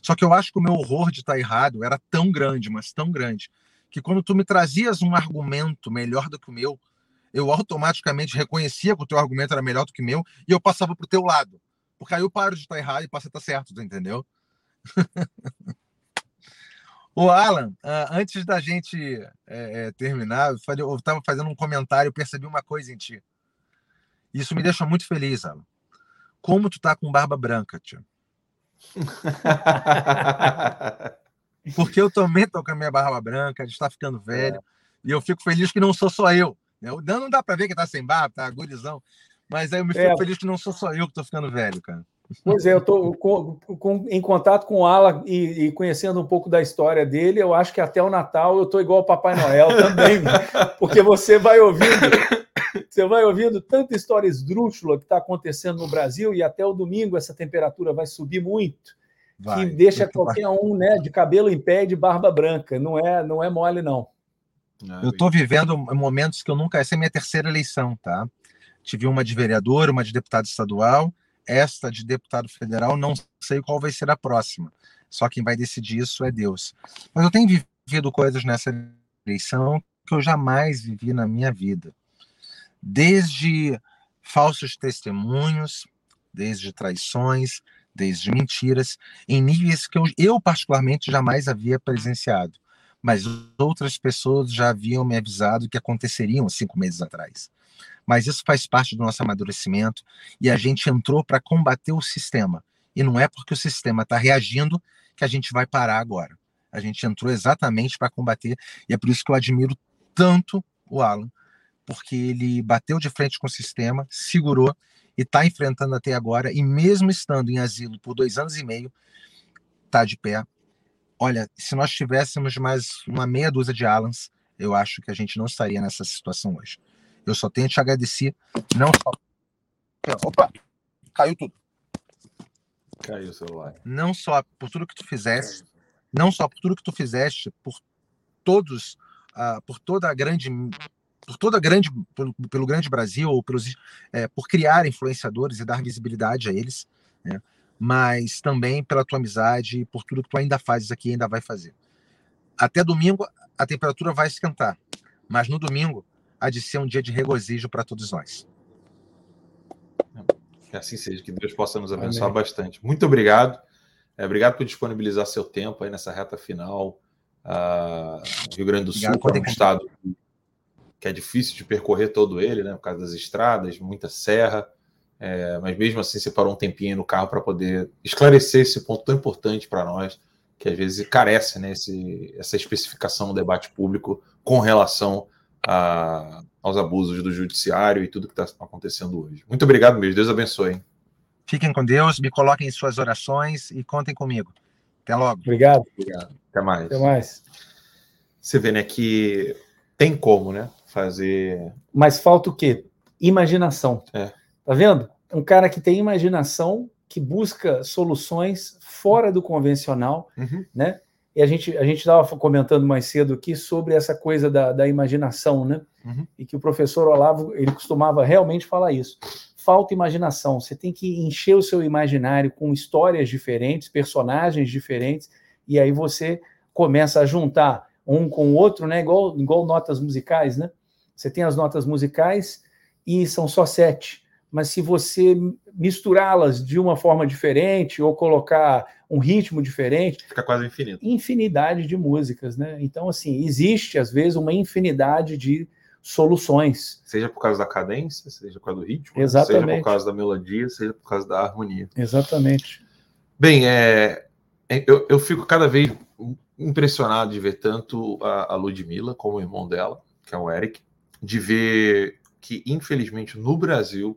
Só que eu acho que o meu horror de estar errado era tão grande, mas tão grande, que quando tu me trazias um argumento melhor do que o meu, eu automaticamente reconhecia que o teu argumento era melhor do que o meu e eu passava para o teu lado. Porque aí eu paro de estar errado e passo a estar certo, entendeu? [laughs] O Alan, uh, antes da gente é, é, terminar, eu estava fazendo um comentário, eu percebi uma coisa em ti. Isso me deixa muito feliz, Alan. Como tu tá com barba branca, tio. [laughs] Porque eu também tô com a minha barba branca, a gente tá ficando velho. É. E eu fico feliz que não sou só eu. Né? Não dá para ver que tá sem barba, tá gurizão. Mas aí eu me fico é. feliz que não sou só eu que estou ficando velho, cara.
Pois é, eu estou em contato com o Ala e, e, conhecendo um pouco da história dele. Eu acho que até o Natal eu estou igual ao Papai Noel também, porque você vai ouvindo, você vai ouvindo tanta história esdrúxula que está acontecendo no Brasil e até o domingo essa temperatura vai subir muito, vai, que deixa qualquer um, né, de cabelo em pé e de barba branca. Não é, não é mole não.
Eu estou vivendo momentos que eu nunca. Essa é a minha terceira eleição, tá? Tive uma de vereador, uma de deputado estadual, esta de deputado federal, não sei qual vai ser a próxima. Só quem vai decidir isso é Deus. Mas eu tenho vivido coisas nessa eleição que eu jamais vivi na minha vida. Desde falsos testemunhos, desde traições, desde mentiras, em níveis que eu, eu particularmente jamais havia presenciado mas outras pessoas já haviam me avisado que aconteceriam cinco meses atrás. Mas isso faz parte do nosso amadurecimento e a gente entrou para combater o sistema. E não é porque o sistema está reagindo que a gente vai parar agora. A gente entrou exatamente para combater e é por isso que eu admiro tanto o Alan, porque ele bateu de frente com o sistema, segurou e está enfrentando até agora, e mesmo estando em asilo por dois anos e meio, está de pé, Olha, se nós tivéssemos mais uma meia dúzia de Alans, eu acho que a gente não estaria nessa situação hoje. Eu só tenho te agradecer, não só. Opa! Caiu tudo.
Caiu o celular.
Não só por tudo que tu fizeste, não só por tudo que tu fizeste, por todos, uh, por toda a grande por toda a grande pelo, pelo grande Brasil ou pelos é, por criar influenciadores e dar visibilidade a eles né? Mas também pela tua amizade e por tudo que tu ainda fazes aqui e ainda vai fazer. Até domingo a temperatura vai esquentar, mas no domingo há de ser um dia de regozijo para todos nós.
Que assim seja, que Deus possa nos abençoar Amém. bastante. Muito obrigado. É, obrigado por disponibilizar seu tempo aí nessa reta final. Uh, Rio Grande do Sul é um estado que é difícil de percorrer todo ele, né? Por causa das estradas, muita serra. É, mas mesmo assim separou um tempinho no carro para poder esclarecer esse ponto tão importante para nós, que às vezes carece né, esse, essa especificação no debate público com relação a, aos abusos do judiciário e tudo que está acontecendo hoje. Muito obrigado mesmo, Deus abençoe. Hein?
Fiquem com Deus, me coloquem em suas orações e contem comigo. Até logo.
Obrigado.
Obrigado. Até mais.
Até mais.
Você vê, né, que tem como, né, fazer...
Mas falta o quê? Imaginação. É. Tá vendo? Um cara que tem imaginação, que busca soluções fora do convencional, uhum. né? E a gente a gente estava comentando mais cedo aqui sobre essa coisa da, da imaginação, né? Uhum. E que o professor Olavo ele costumava realmente falar isso. Falta imaginação. Você tem que encher o seu imaginário com histórias diferentes, personagens diferentes, e aí você começa a juntar um com o outro, né? Igual, igual notas musicais, né? Você tem as notas musicais e são só sete mas se você misturá-las de uma forma diferente ou colocar um ritmo diferente,
fica quase infinito.
Infinidade de músicas, né? Então, assim, existe às vezes uma infinidade de soluções.
Seja por causa da cadência, seja por causa do ritmo,
Exatamente.
seja por causa da melodia, seja por causa da harmonia.
Exatamente.
Bem, é, é eu, eu fico cada vez impressionado de ver tanto a, a Ludmilla como o irmão dela, que é o Eric, de ver que, infelizmente, no Brasil,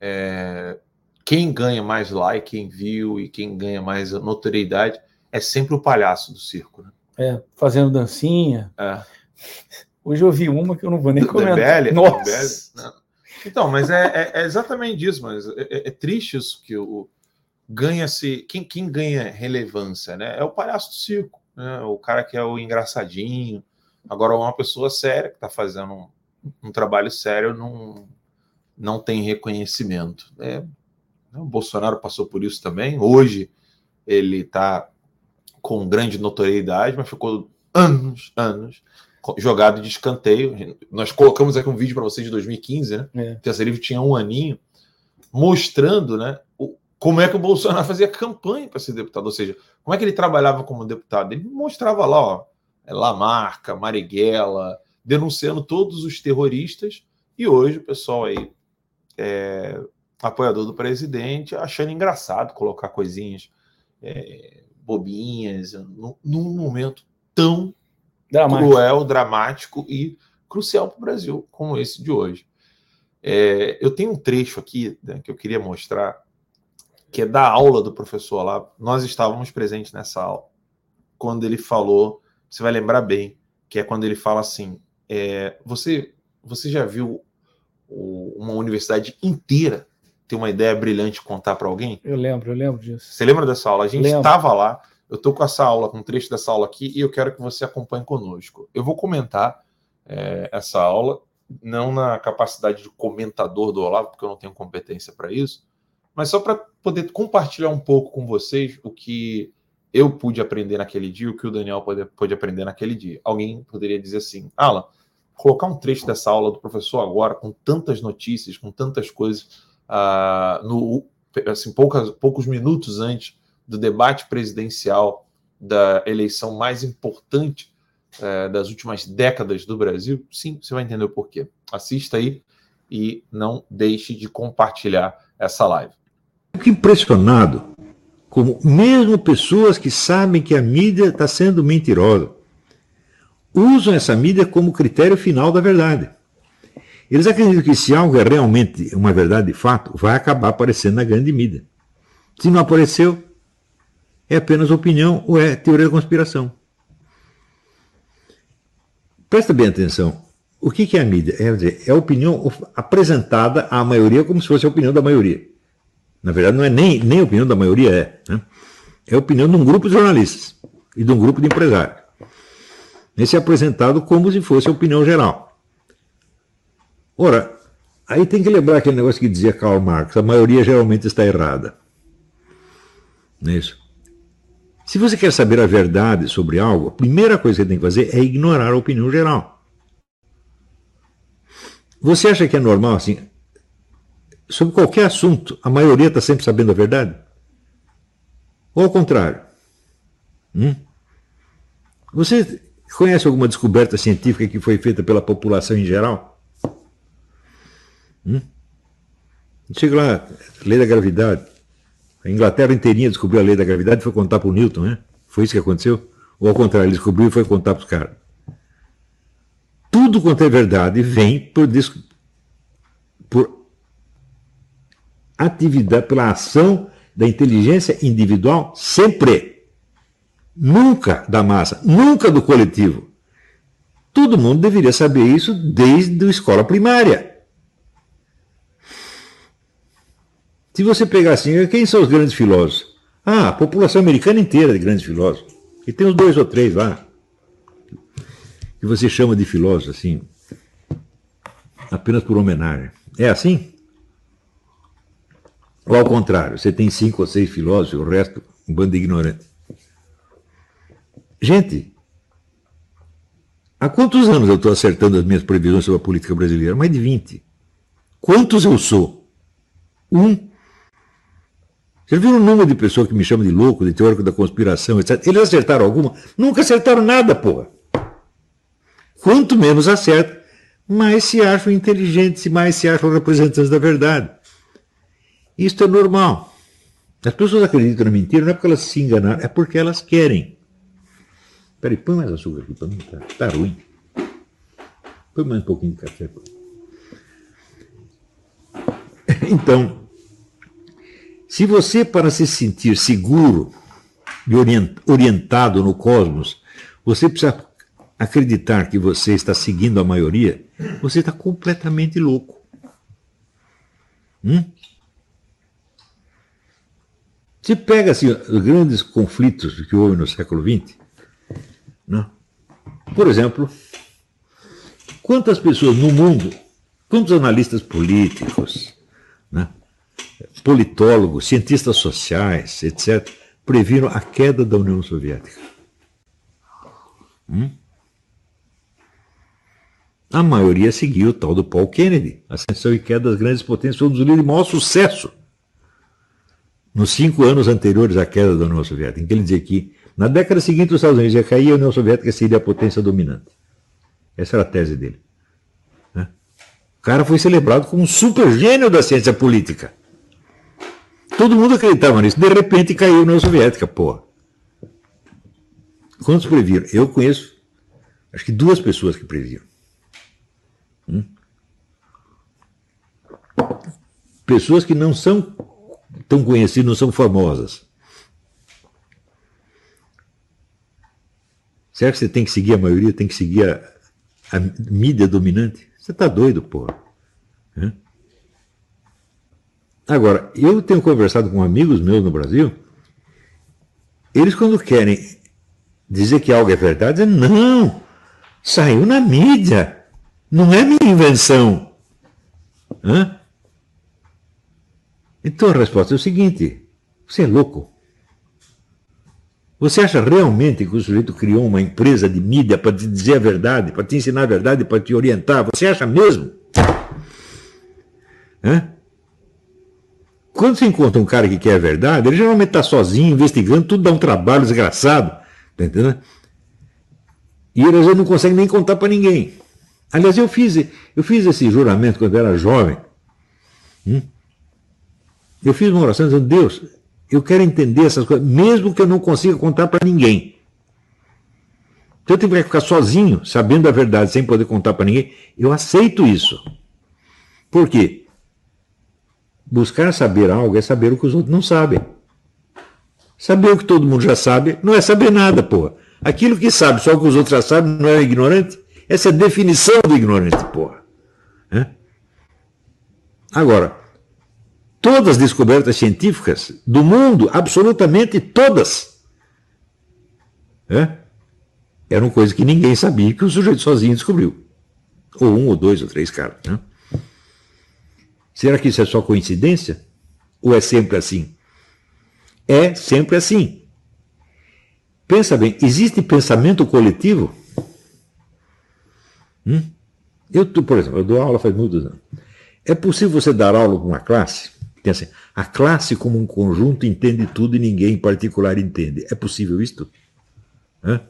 é, quem ganha mais like, quem viu e quem ganha mais notoriedade é sempre o palhaço do circo. Né?
É, fazendo dancinha. É. Hoje eu vi uma que eu não vou nem comentar.
Dembele, Nossa. Então, mas é, é, é, exatamente isso, mas é, é, é triste isso que o ganha-se. Quem, quem ganha relevância, né? É o palhaço do circo, né? O cara que é o engraçadinho. Agora, uma pessoa séria que está fazendo um, um trabalho sério não, não tem reconhecimento. É, o Bolsonaro passou por isso também. Hoje ele está com grande notoriedade, mas ficou anos, anos jogado de escanteio. Nós colocamos aqui um vídeo para vocês de 2015, né? É. Terça Livre tinha um aninho, mostrando, né? O, como é que o Bolsonaro fazia campanha para ser deputado, ou seja, como é que ele trabalhava como deputado. Ele mostrava lá, ó, é Lamarca, Marighella, denunciando todos os terroristas. E hoje o pessoal aí é, apoiador do presidente, achando engraçado colocar coisinhas é, bobinhas num, num momento tão dramático. cruel, dramático e crucial para o Brasil como esse de hoje. É, eu tenho um trecho aqui né, que eu queria mostrar, que é da aula do professor lá. Nós estávamos presentes nessa aula, quando ele falou, você vai lembrar bem, que é quando ele fala assim: é, você, você já viu uma universidade inteira ter uma ideia brilhante contar para alguém?
Eu lembro, eu lembro disso.
Você lembra dessa aula? A gente estava lá. Eu estou com essa aula, com um trecho dessa aula aqui, e eu quero que você acompanhe conosco. Eu vou comentar é, essa aula, não na capacidade de comentador do Olavo, porque eu não tenho competência para isso, mas só para poder compartilhar um pouco com vocês o que eu pude aprender naquele dia, o que o Daniel pôde, pôde aprender naquele dia. Alguém poderia dizer assim, Alan, colocar um trecho dessa aula do professor agora, com tantas notícias, com tantas coisas, uh, no, assim, poucas, poucos minutos antes do debate presidencial da eleição mais importante uh, das últimas décadas do Brasil? Sim, você vai entender o porquê. Assista aí e não deixe de compartilhar essa live.
Fico impressionado como mesmo pessoas que sabem que a mídia está sendo mentirosa usam essa mídia como critério final da verdade. Eles acreditam que se algo é realmente uma verdade de fato, vai acabar aparecendo na grande mídia. Se não apareceu, é apenas opinião ou é teoria da conspiração. Presta bem atenção. O que é a mídia? É, dizer, é a opinião apresentada à maioria como se fosse a opinião da maioria. Na verdade, não é nem, nem a opinião da maioria, é. Né? É a opinião de um grupo de jornalistas e de um grupo de empresários. Esse é apresentado como se fosse a opinião geral. Ora, aí tem que lembrar aquele negócio que dizia Karl Marx: a maioria geralmente está errada. Não é isso? Se você quer saber a verdade sobre algo, a primeira coisa que tem que fazer é ignorar a opinião geral. Você acha que é normal assim? Sobre qualquer assunto, a maioria está sempre sabendo a verdade? Ou ao contrário? Hum? Você conhece alguma descoberta científica que foi feita pela população em geral? Hum? Chega lá, lei da gravidade. A Inglaterra inteirinha descobriu a lei da gravidade e foi contar para o Newton, né? Foi isso que aconteceu? Ou ao contrário, ele descobriu e foi contar para os caras. Tudo quanto é verdade vem por, por atividade, pela ação da inteligência individual, sempre. Nunca da massa, nunca do coletivo. Todo mundo deveria saber isso desde a escola primária. Se você pegar assim, quem são os grandes filósofos? Ah, a população americana inteira de grandes filósofos. E tem uns dois ou três lá. Que você chama de filósofos, assim, apenas por homenagem. É assim? Ou ao contrário, você tem cinco ou seis filósofos, o resto, um bando de ignorante. Gente, há quantos anos eu estou acertando as minhas previsões sobre a política brasileira? Mais de 20. Quantos eu sou? Um você viu o número de pessoas que me chamam de louco, de teórico da conspiração, etc. Eles acertaram alguma? Nunca acertaram nada, porra. Quanto menos acertam, mais se acham inteligentes, mais se acham representantes da verdade. Isto é normal. As pessoas acreditam na mentira não é porque elas se enganaram, é porque elas querem. Peraí, põe mais açúcar aqui para mim, tá, tá ruim. Põe mais um pouquinho de café. [laughs] Então, se você, para se sentir seguro e orientado no cosmos, você precisa acreditar que você está seguindo a maioria, você está completamente louco. Hum? Se pega assim, os grandes conflitos que houve no século XX, né? por exemplo, quantas pessoas no mundo, quantos analistas políticos, né? politólogos, cientistas sociais, etc., previram a queda da União Soviética. Hum? A maioria seguiu o tal do Paul Kennedy. Ascensão e queda das grandes potências foi um dos livros de maior sucesso nos cinco anos anteriores à queda da União Soviética, em que ele dizia que na década seguinte os Estados Unidos ia cair e a União Soviética seria a potência dominante. Essa era a tese dele. Né? O cara foi celebrado como um super gênio da ciência política. Todo mundo acreditava nisso. De repente caiu a União Soviética, porra. Quantos previram? Eu conheço, acho que duas pessoas que previram. Hum? pessoas que não são tão conhecidas, não são famosas. Será que você tem que seguir a maioria, tem que seguir a, a mídia dominante? Você está doido, porra. Agora, eu tenho conversado com amigos meus no Brasil, eles quando querem dizer que algo é verdade, dizem, não, saiu na mídia, não é minha invenção. Hã? Então a resposta é o seguinte: você é louco. Você acha realmente que o sujeito criou uma empresa de mídia para te dizer a verdade, para te ensinar a verdade, para te orientar? Você acha mesmo? Hã? Quando você encontra um cara que quer a verdade, ele geralmente está sozinho, investigando, tudo dá um trabalho desgraçado. Tá entendendo? E ele às vezes não consegue nem contar para ninguém. Aliás, eu fiz, eu fiz esse juramento quando eu era jovem. Hum? Eu fiz uma oração dizendo, Deus, eu quero entender essas coisas, mesmo que eu não consiga contar para ninguém. Então eu tenho que ficar sozinho, sabendo a verdade, sem poder contar para ninguém. Eu aceito isso. Por quê? Buscar saber algo é saber o que os outros não sabem. Saber o que todo mundo já sabe não é saber nada, porra. Aquilo que sabe só o que os outros já sabem não é ignorante? Essa é a definição do ignorante, porra. É? Agora, todas as descobertas científicas do mundo, absolutamente todas, é? eram coisas que ninguém sabia que o sujeito sozinho descobriu. Ou um, ou dois, ou três caras. Né? Será que isso é só coincidência? Ou é sempre assim? É sempre assim. Pensa bem, existe pensamento coletivo? Hum? Eu, por exemplo, eu dou aula faz muitos anos. É possível você dar aula para uma classe? Tem assim, a classe como um conjunto entende tudo e ninguém em particular entende. É possível isto? Hã?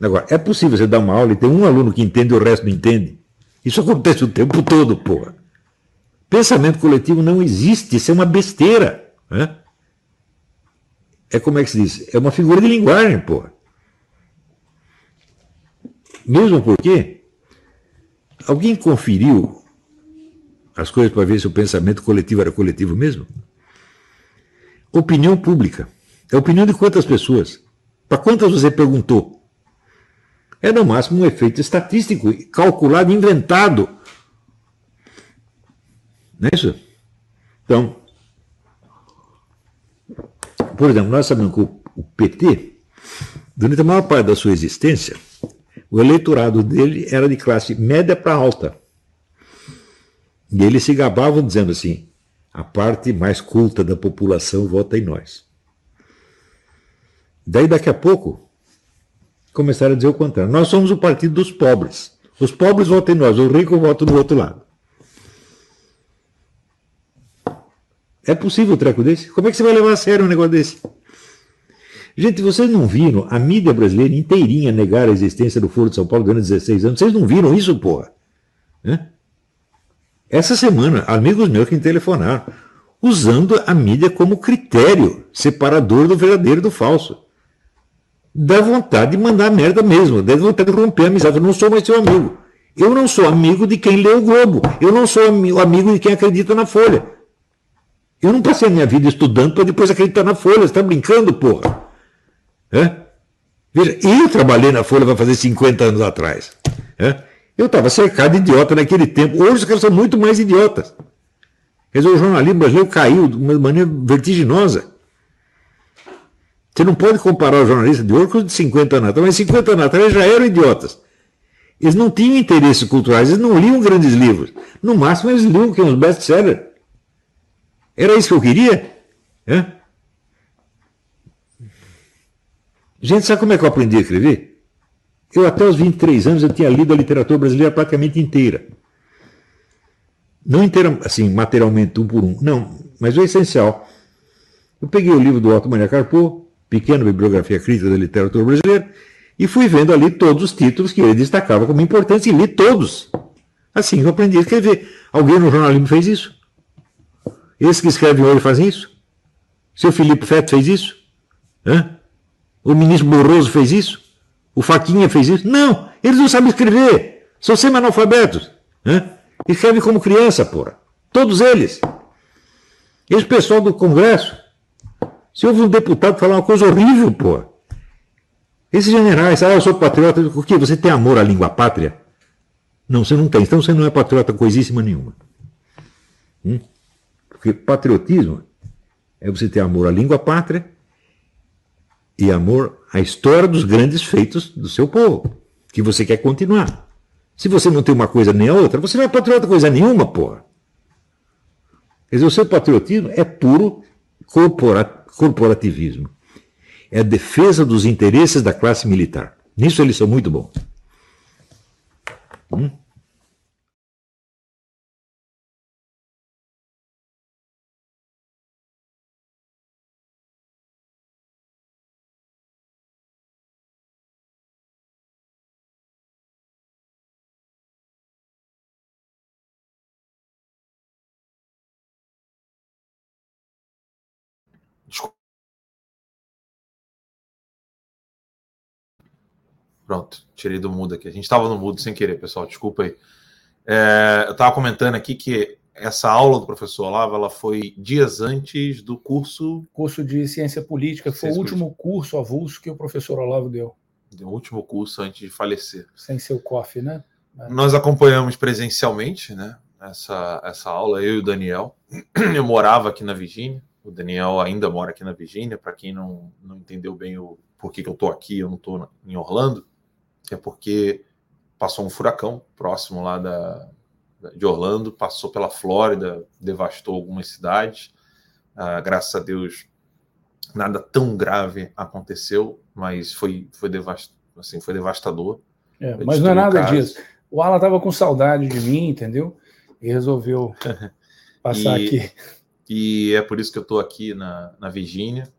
Agora, é possível você dar uma aula e ter um aluno que entende e o resto não entende? Isso acontece o tempo todo, porra. Pensamento coletivo não existe, isso é uma besteira. Né? É como é que se diz? É uma figura de linguagem, porra. Mesmo porque alguém conferiu as coisas para ver se o pensamento coletivo era coletivo mesmo? Opinião pública. É a opinião de quantas pessoas? Para quantas você perguntou? É no máximo um efeito estatístico, calculado, inventado não é isso? Então, por exemplo, nós sabemos que o PT, durante a maior parte da sua existência, o eleitorado dele era de classe média para alta. E eles se gabavam dizendo assim: a parte mais culta da população vota em nós. Daí, daqui a pouco, começaram a dizer o contrário: nós somos o partido dos pobres. Os pobres votam em nós, os ricos votam do outro lado. É possível um treco desse? Como é que você vai levar a sério um negócio desse? Gente, vocês não viram a mídia brasileira inteirinha negar a existência do Foro de São Paulo durante 16 anos? Vocês não viram isso, porra? Essa semana, amigos meus que me telefonaram, usando a mídia como critério separador do verdadeiro do falso. Dá vontade de mandar merda mesmo, dá vontade de romper a amizade. Eu não sou mais seu amigo. Eu não sou amigo de quem lê o Globo. Eu não sou amigo de quem acredita na Folha. Eu não passei a minha vida estudando para depois acreditar na Folha. Você está brincando, porra? É? Veja, eu trabalhei na Folha para fazer 50 anos atrás. É? Eu estava cercado de idiota naquele tempo. Hoje os caras são muito mais idiotas. Quer dizer, o jornalismo brasileiro caiu de uma maneira vertiginosa. Você não pode comparar os jornalistas de hoje com os de 50 anos atrás, mas 50 anos atrás já eram idiotas. Eles não tinham interesses culturais, eles não liam grandes livros. No máximo, eles liam que uns best-sellers. Era isso que eu queria? Gente, sabe como é que eu aprendi a escrever? Eu até os 23 anos eu tinha lido a literatura brasileira praticamente inteira. Não inteira, assim, materialmente, um por um. Não, mas o essencial. Eu peguei o livro do Otto Maria Carpo, Pequena Bibliografia Crítica da Literatura Brasileira, e fui vendo ali todos os títulos que ele destacava como importantes e li todos. Assim eu aprendi a escrever. Alguém no jornalismo fez isso? Esses que escrevem hoje fazem isso? Seu Felipe Feto fez isso? Hã? O ministro Borroso fez isso? O Faquinha fez isso? Não, eles não sabem escrever. São semi-analfabetos. Escrevem como criança, porra. Todos eles. Esse pessoal do Congresso. Se houve um deputado falar uma coisa horrível, pô. Esses generais, ah, eu sou patriota, por quê? Você tem amor à língua pátria? Não, você não tem. Então você não é patriota coisíssima nenhuma. Hum? Porque patriotismo é você ter amor à língua pátria e amor à história dos grandes feitos do seu povo, que você quer continuar. Se você não tem uma coisa nem a outra, você não é patriota coisa nenhuma, porra. Quer dizer, o seu patriotismo é puro corporativismo. É a defesa dos interesses da classe militar. Nisso eles são muito bons. Hum?
Pronto, tirei do mudo aqui. A gente estava no mudo sem querer, pessoal. Desculpa aí. É, eu estava comentando aqui que essa aula do professor Olavo ela foi dias antes do curso.
Curso de ciência política. Ciência foi o último política. curso avulso que o professor Olavo deu.
Deu o último curso antes de falecer.
Sem seu COF, né?
É. Nós acompanhamos presencialmente né, essa, essa aula, eu e o Daniel. [clears throat] Eu morava aqui na Virgínia. O Daniel ainda mora aqui na Virgínia. Para quem não, não entendeu bem o porquê que eu estou aqui, eu não estou em Orlando é porque passou um furacão próximo lá da, de Orlando, passou pela Flórida, devastou algumas cidades. Ah, graças a Deus, nada tão grave aconteceu, mas foi, foi, devast, assim, foi devastador.
É, mas não é nada casa. disso. O Alan estava com saudade de mim, entendeu? E resolveu [laughs] passar
e,
aqui.
E é por isso que eu estou aqui na, na Virgínia.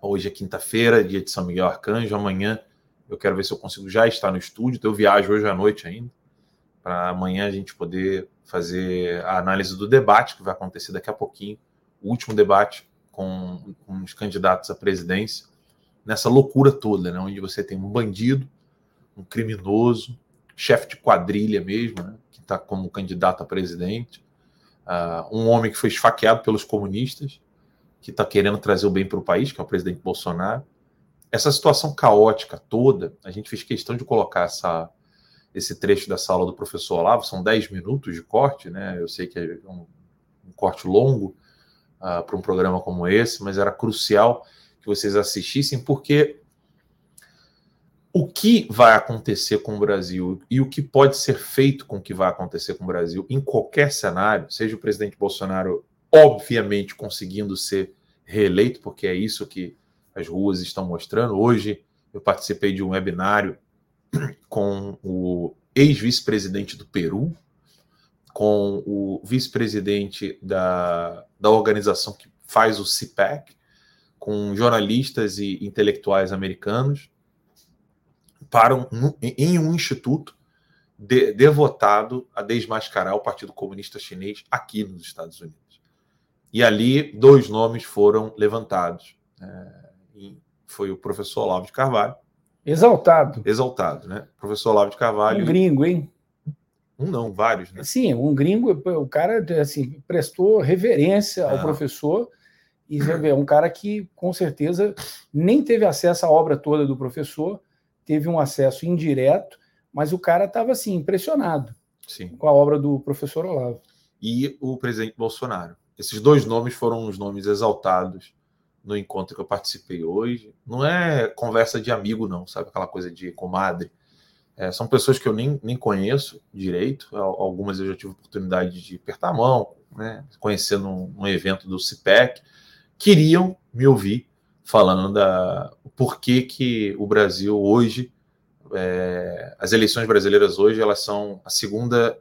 Hoje é quinta-feira, dia de São Miguel Arcanjo. Amanhã eu quero ver se eu consigo já estar no estúdio. Então eu viajo hoje à noite ainda, para amanhã a gente poder fazer a análise do debate que vai acontecer daqui a pouquinho o último debate com, com os candidatos à presidência, nessa loucura toda, né, onde você tem um bandido, um criminoso, chefe de quadrilha mesmo, né, que está como candidato a presidente, uh, um homem que foi esfaqueado pelos comunistas, que está querendo trazer o bem para o país, que é o presidente Bolsonaro, essa situação caótica toda, a gente fez questão de colocar essa, esse trecho da sala do professor Olavo, são 10 minutos de corte, né? Eu sei que é um, um corte longo uh, para um programa como esse, mas era crucial que vocês assistissem, porque o que vai acontecer com o Brasil e o que pode ser feito com o que vai acontecer com o Brasil em qualquer cenário, seja o presidente Bolsonaro, obviamente, conseguindo ser reeleito, porque é isso que as ruas estão mostrando. Hoje eu participei de um webinário [clears throat] com o ex-vice-presidente do Peru, com o vice-presidente da, da organização que faz o CIPEC, com jornalistas e intelectuais americanos, para um, em um instituto de, devotado a desmascarar o Partido Comunista Chinês aqui nos Estados Unidos. E ali dois nomes foram levantados. É, foi o professor Olavo de Carvalho.
Exaltado.
Exaltado, né? Professor Olavo de Carvalho.
Um gringo, hein?
Um não, vários, né?
Sim, um gringo, o cara assim, prestou reverência ao ah. professor e é um cara que com certeza nem teve acesso à obra toda do professor, teve um acesso indireto, mas o cara estava assim impressionado
Sim.
com a obra do professor Olavo.
E o presidente Bolsonaro. Esses dois nomes foram os nomes exaltados no encontro que eu participei hoje. Não é conversa de amigo, não, sabe? Aquela coisa de comadre. É, são pessoas que eu nem, nem conheço direito. Algumas eu já tive oportunidade de apertar a mão, né? conhecendo um, um evento do CIPEC. Queriam me ouvir falando da por que, que o Brasil hoje, é, as eleições brasileiras hoje, elas são a segunda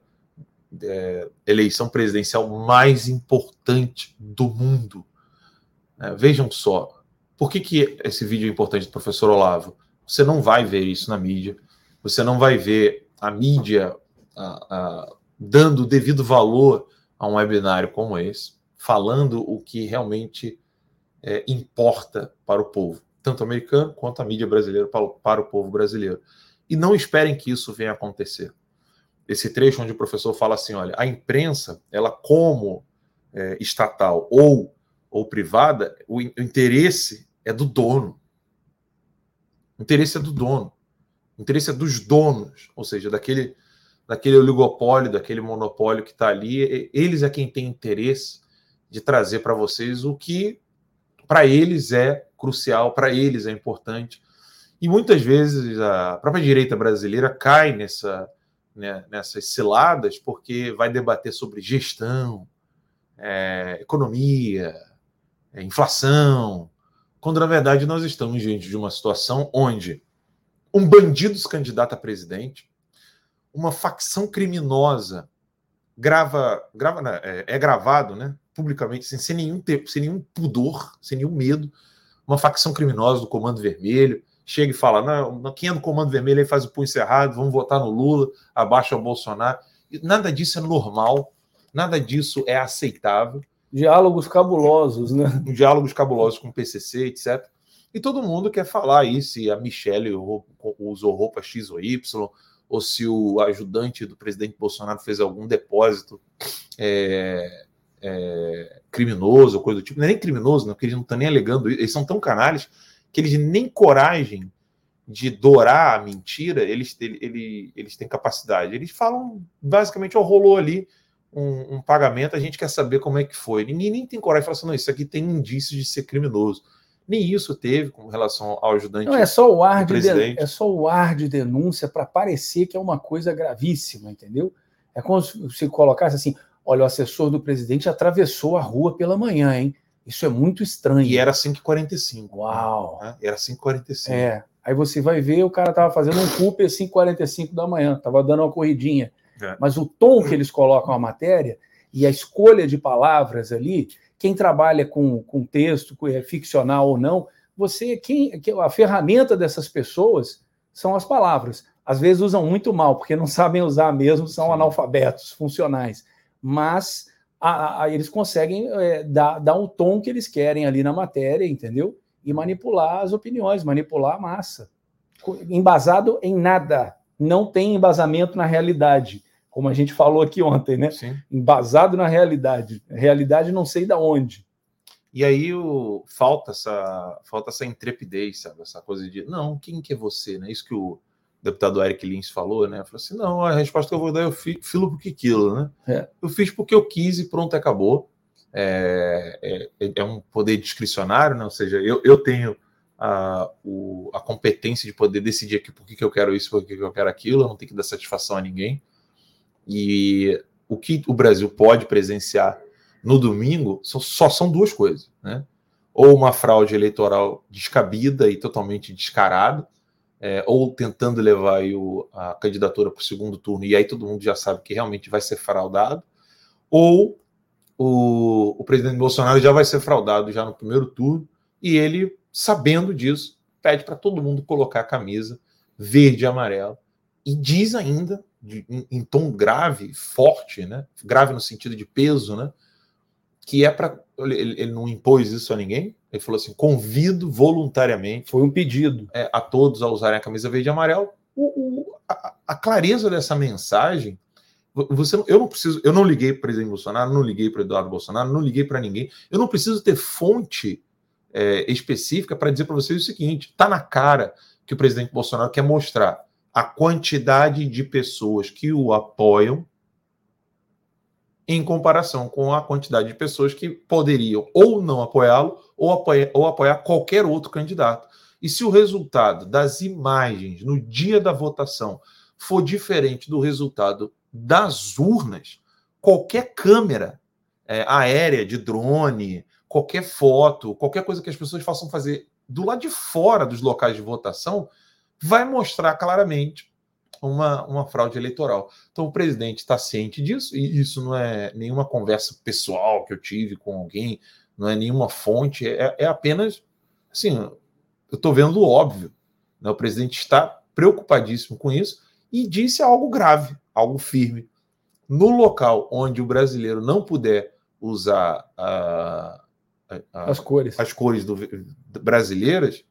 é, eleição presidencial mais importante do mundo é, vejam só, por que, que esse vídeo é importante do professor Olavo? Você não vai ver isso na mídia, você não vai ver a mídia a, a, dando o devido valor a um webinário como esse, falando o que realmente é, importa para o povo, tanto americano quanto a mídia brasileira para o, para o povo brasileiro. E não esperem que isso venha acontecer. esse trecho onde o professor fala assim: olha, a imprensa, ela como é, estatal ou, ou privada, o, interesse é do dono. O interesse é do dono. O interesse é dos donos, ou seja, daquele, daquele oligopólio, daquele monopólio que está ali. Eles é quem tem interesse de trazer para vocês o que para eles é crucial, para eles é importante. E muitas vezes a própria direita brasileira cai nessa, né, nessas ciladas porque vai debater sobre gestão, é, economia, é, inflação, quando na verdade nós estamos diante de uma situação onde um bandido se candidata a presidente, uma facção criminosa grava, grava né, é, é gravado, né, publicamente, sem, sem nenhum tempo, sem nenhum pudor, sem nenhum medo, uma facção criminosa do Comando Vermelho chega e fala: não, quem é do Comando Vermelho aí faz o punho cerrado, vamos votar no Lula, abaixa o Bolsonaro. Nada disso é normal, nada disso é aceitável.
Diálogos cabulosos, né? [laughs]
Diálogos cabulosos com o PCC, etc. E todo mundo quer falar aí se a Michelle usou roupa X ou Y, ou se o ajudante do presidente Bolsonaro fez algum depósito é, é, criminoso, coisa do tipo. Não é nem criminoso, não, porque eles não estão nem alegando isso. Eles são tão canalhas que eles nem coragem de dourar a mentira, eles, eles, eles têm capacidade. Eles falam, basicamente, ó, rolou ali um, um, pagamento, a gente quer saber como é que foi. Ninguém nem tem coragem de falar assim, não, isso aqui tem indícios de ser criminoso. Nem isso teve com relação ao ajudante.
Não, é só o ar, de, de, é só o ar de denúncia para parecer que é uma coisa gravíssima, entendeu? É como se colocasse assim: olha, o assessor do presidente atravessou a rua pela manhã, hein? Isso é muito estranho.
E era 5h45.
Uau!
Né? Era 5h45.
É. Aí você vai ver, o cara estava fazendo um Cooper 5h45 da manhã, estava dando uma corridinha. É. Mas o tom que eles colocam a matéria e a escolha de palavras ali, quem trabalha com, com texto, é ficcional ou não, você, quem, a ferramenta dessas pessoas são as palavras. Às vezes usam muito mal, porque não [laughs] sabem usar mesmo, são Sim. analfabetos funcionais. Mas a, a, eles conseguem é, dar, dar um tom que eles querem ali na matéria, entendeu? E manipular as opiniões, manipular a massa. Embasado em nada. Não tem embasamento na realidade como a gente falou aqui ontem, né? Sim. Embasado na realidade. Realidade não sei da onde.
E aí o, falta essa falta essa intrepidez, sabe? Essa coisa de não, quem que é você, né? Isso que o deputado Eric Lins falou, né? Falou assim: não, a resposta que eu vou dar eu filo porque quilo, né? É. Eu fiz porque eu quis e pronto, acabou. É, é, é um poder discricionário, né? Ou seja, eu, eu tenho a, o, a competência de poder decidir aqui por que, que eu quero isso, por que, que eu quero aquilo, eu não tenho que dar satisfação a ninguém. E o que o Brasil pode presenciar no domingo só, só são duas coisas, né? Ou uma fraude eleitoral descabida e totalmente descarada, é, ou tentando levar o, a candidatura para o segundo turno, e aí todo mundo já sabe que realmente vai ser fraudado, ou o, o presidente Bolsonaro já vai ser fraudado já no primeiro turno, e ele, sabendo disso, pede para todo mundo colocar a camisa verde e amarela, e diz ainda de, em, em, tom grave, forte, né? Grave no sentido de peso, né? Que é para ele, ele, não impôs isso a ninguém. Ele falou assim: convido voluntariamente.
Foi um pedido
é, a todos a usarem a camisa verde e amarelo. O, o, a, a, clareza dessa mensagem. Você, eu não preciso, eu não liguei para o presidente Bolsonaro, não liguei para Eduardo Bolsonaro, não liguei para ninguém. Eu não preciso ter fonte é, específica para dizer para vocês o seguinte: está na cara que o presidente Bolsonaro quer mostrar a quantidade de pessoas que o apoiam em comparação com a quantidade de pessoas que poderiam ou não apoiá-lo ou apoiar, ou apoiar qualquer outro candidato. E se o resultado das imagens no dia da votação for diferente do resultado das urnas, qualquer câmera é, aérea, de drone, qualquer foto, qualquer coisa que as pessoas façam fazer do lado de fora dos locais de votação vai mostrar claramente uma, uma fraude eleitoral. Então o presidente está ciente disso, e isso não é nenhuma conversa pessoal que eu tive com alguém, não é nenhuma fonte, é, é apenas assim, eu estou vendo o óbvio. Né? O presidente está preocupadíssimo com isso e disse algo grave, algo firme. No local onde o brasileiro não puder usar a,
a, as cores,
as cores do, brasileiras,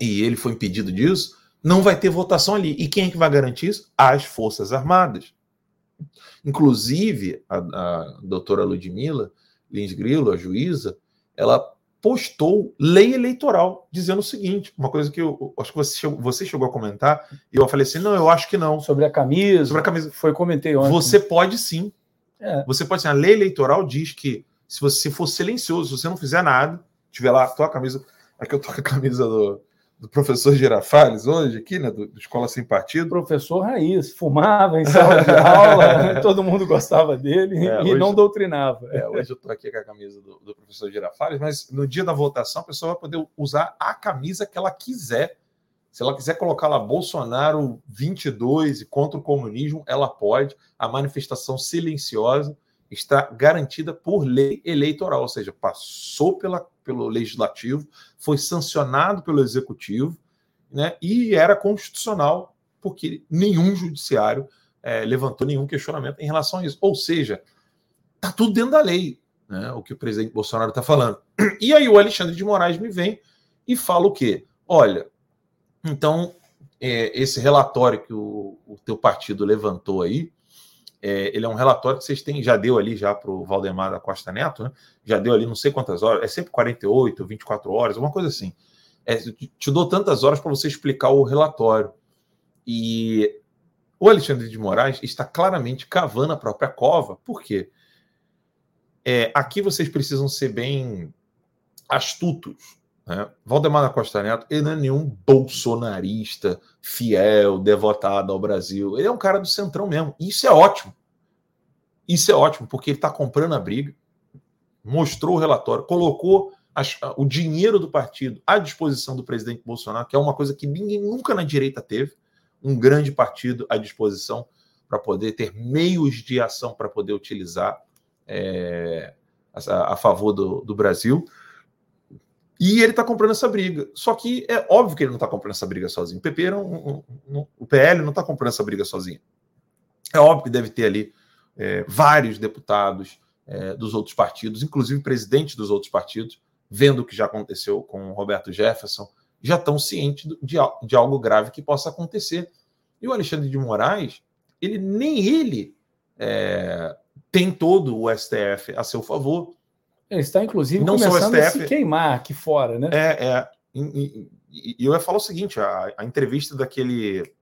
e ele foi impedido disso, não vai ter votação ali. E quem é que vai garantir isso? As Forças Armadas. Inclusive, a, a doutora Ludmila Lins Grillo, a juíza, ela postou lei eleitoral dizendo o seguinte, uma coisa que eu, eu acho que você chegou, você chegou a comentar, e eu falei assim, não, eu acho que não.
Sobre a camisa.
Sobre a camisa.
Foi, comentei ontem.
Você pode sim. É. Você pode sim. A lei eleitoral diz que se você for silencioso, se você não fizer nada, tiver lá a tua camisa, aqui eu tô com a camisa do, do professor Girafales hoje, aqui, né, do, do, Escola Sem Partido.
Professor Raiz, fumava em sala de aula, [laughs] todo mundo gostava dele é, e hoje, não doutrinava.
É, hoje eu estou aqui com a camisa do, do, professor Girafales, mas no dia da votação a pessoa vai poder usar a camisa que ela quiser. Se ela quiser colocar lá Bolsonaro 22 e contra o comunismo, ela pode. A manifestação silenciosa está garantida por lei eleitoral, ou seja, passou pela, pelo legislativo, foi sancionado pelo executivo, né, e era constitucional, porque nenhum judiciário é, levantou nenhum questionamento em relação a isso. Ou seja, está tudo dentro da lei, né, o que o presidente Bolsonaro está falando. E aí o Alexandre de Moraes me vem e fala o quê? Olha, então, é, esse relatório que o, o teu partido levantou aí, é, ele é um relatório que vocês têm, já deu ali já para o Valdemar da Costa Neto, né? Já deu ali não sei quantas horas, é sempre 48, 24 horas, uma coisa assim. É, te dou tantas horas para você explicar o relatório. E o Alexandre de Moraes está claramente cavando a própria cova, por quê? É, aqui vocês precisam ser bem astutos. Né? Valdemar da Costa Neto, ele não é nenhum bolsonarista fiel, devotado ao Brasil. Ele é um cara do centrão mesmo. Isso é ótimo. Isso é ótimo, porque ele está comprando a briga, mostrou o relatório, colocou as, o dinheiro do partido à disposição do presidente Bolsonaro, que é uma coisa que ninguém nunca na direita teve um grande partido à disposição para poder ter meios de ação para poder utilizar é, a, a, favor do, do Brasil. E ele está comprando essa briga. Só que é óbvio que ele não está comprando essa briga sozinho. O PP não, não, o PL não está comprando essa briga sozinho. É óbvio que deve ter ali é, vários deputados é, dos outros partidos, inclusive presidentes dos outros partidos, vendo o que já aconteceu com o Roberto Jefferson, já estão cientes de, de algo grave que possa acontecer. E o Alexandre de Moraes, ele nem ele é, tem todo o STF a seu favor.
Ele está, inclusive, não começando STF, a se queimar aqui fora, né?
É, é. E, e, e eu ia falar o seguinte: a, a, entrevista daquele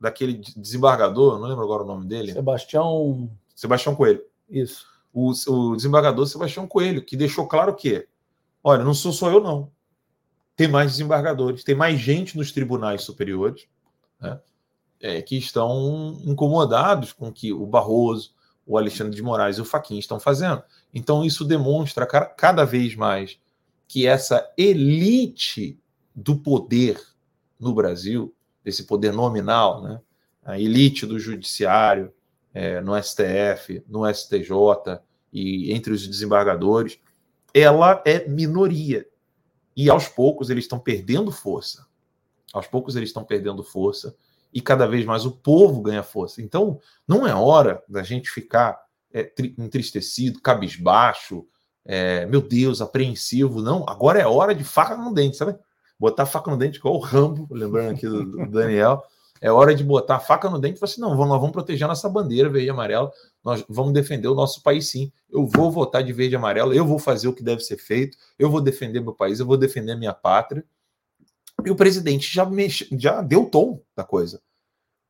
daquele desembargador, não lembro agora o nome dele.
Sebastião.
Sebastião Coelho.
Isso.
O, o desembargador Sebastião Coelho, que deixou claro que, olha, não sou só eu, não. Tem mais desembargadores, tem mais gente nos tribunais superiores né, é, que estão incomodados com que o Barroso, o Alexandre de Moraes e o Faquin estão fazendo. Então, isso demonstra cada vez mais que essa elite do poder no Brasil, esse poder nominal, né? a elite do judiciário, é, no STF, no STJ e entre os desembargadores, ela é minoria. E aos poucos eles estão perdendo força. Aos poucos eles estão perdendo força e cada vez mais o povo ganha força. Então, não é hora da gente ficar é, entristecido, cabisbaixo, é, meu Deus, apreensivo. Não, agora é hora de faca no dente, sabe? Botar faca no dente igual o Rambo, [laughs] lembrando aqui do, do Daniel. É hora de botar a faca no dente e falar assim: não, nós vamos proteger nossa bandeira verde e amarela, nós vamos defender o nosso país sim. Eu vou votar de verde e amarelo, eu vou fazer o que deve ser feito, eu vou defender meu país, eu vou defender minha pátria. E o presidente já, mexe, já deu tom da coisa.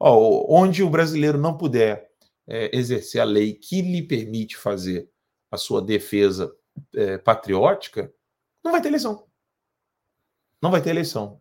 Ó, onde o brasileiro não puder é, exercer a lei que lhe permite fazer a sua defesa é, patriótica, não vai ter eleição. Não vai ter eleição.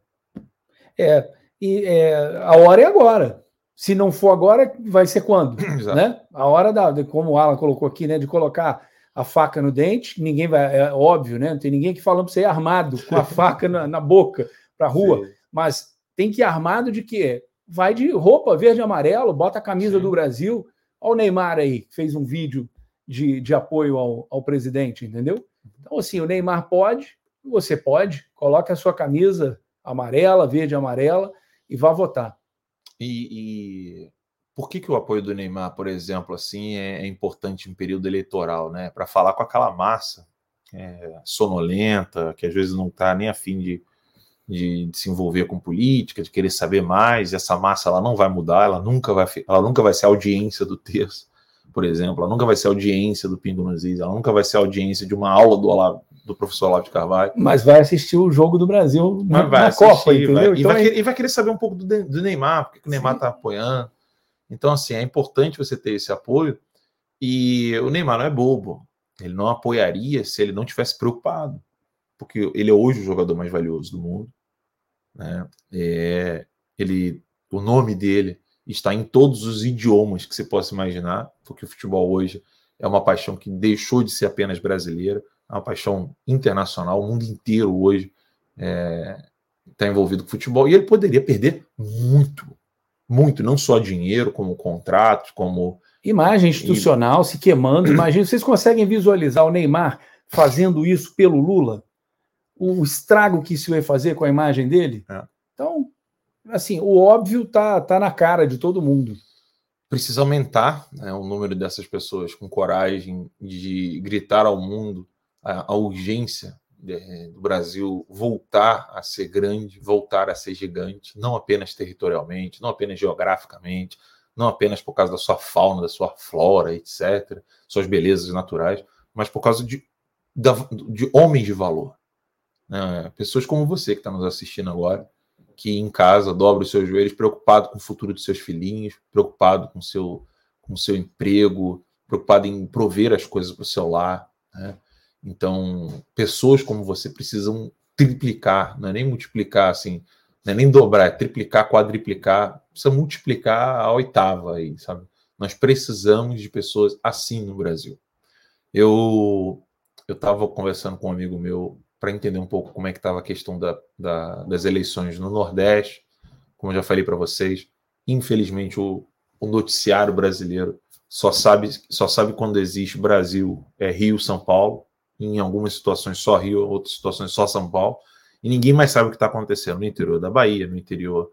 É, e é, a hora é agora. Se não for agora, vai ser quando? [clears throat] Exato. Né? A hora da, de, como o Alan colocou aqui, né, de colocar a faca no dente, ninguém vai, é óbvio, né? Não tem ninguém que falando para você ir armado com a [laughs] faca na, na boca para a rua, Sim. mas tem que ir armado de quê? Vai de roupa verde e amarelo, bota a camisa Sim. do Brasil. Olha o Neymar aí, que fez um vídeo de, de apoio ao, ao presidente, entendeu? Então, assim, o Neymar pode, você pode, coloque a sua camisa amarela, verde e amarela e vá votar.
E, e, por que, que o apoio do Neymar, por exemplo, assim, é, é importante em período eleitoral, né? Para falar com aquela massa é, sonolenta, que às vezes não está nem afim de, de, de, se envolver com política, de querer saber mais. Essa massa ela não vai mudar, ela nunca vai, ela nunca vai ser audiência do terço, por exemplo, ela nunca vai ser audiência do Pingo nos ela nunca vai ser audiência de uma aula do, Olavo, do professor Olavo de Carvalho.
Mas vai assistir o jogo do Brasil na, na assistir, Copa, entendeu?
Vai, então e, vai, é... e, vai, querer saber um pouco do, do Neymar, porque o Neymar está apoiando. Então, assim, é importante você ter esse apoio. E o Neymar não é bobo. Ele não apoiaria se ele não tivesse preocupado. Porque ele é hoje o jogador mais valioso do mundo. Né? É, ele, o nome dele está em todos os idiomas que você possa imaginar, porque o futebol hoje é uma paixão que deixou de ser apenas brasileira, é uma paixão internacional. O mundo inteiro hoje está é, tá envolvido com futebol e ele poderia perder muito, muito, não só dinheiro, como contratos, como
imagem institucional e... se queimando. Imagina, vocês conseguem visualizar o Neymar fazendo isso pelo Lula? O estrago que isso vai fazer com a imagem dele. É. Então, assim, o óbvio tá, tá na cara de todo mundo.
Precisa aumentar né, o número dessas pessoas com coragem de gritar ao mundo a, a urgência de, do Brasil voltar a ser grande, voltar a ser gigante, não apenas territorialmente, não apenas geograficamente, não apenas por causa da sua fauna, da sua flora, etc., suas belezas naturais, mas por causa de, de homens de valor né? Pessoas como você que está nos assistindo agora, que em casa dobra os seus joelhos, preocupado com o futuro dos seus filhinhos, preocupado com seu, o com seu emprego, preocupado em prover as coisas para o seu lar. Né? Então, pessoas como você precisam triplicar, não é nem multiplicar assim, não é nem dobrar, é triplicar, quadriplicar, precisa multiplicar a oitava aí, sabe? Nós precisamos de pessoas assim no Brasil. Eu eu estava conversando com um amigo meu para entender um pouco como é que estava a questão da, da, das eleições no Nordeste. Como eu já falei para vocês, infelizmente o, o, noticiário brasileiro só sabe, só sabe quando existe Brasil, é Rio, São Paulo. Em algumas situações só Rio, outras situações só São Paulo. E ninguém mais sabe o que está acontecendo no interior da Bahia, no interior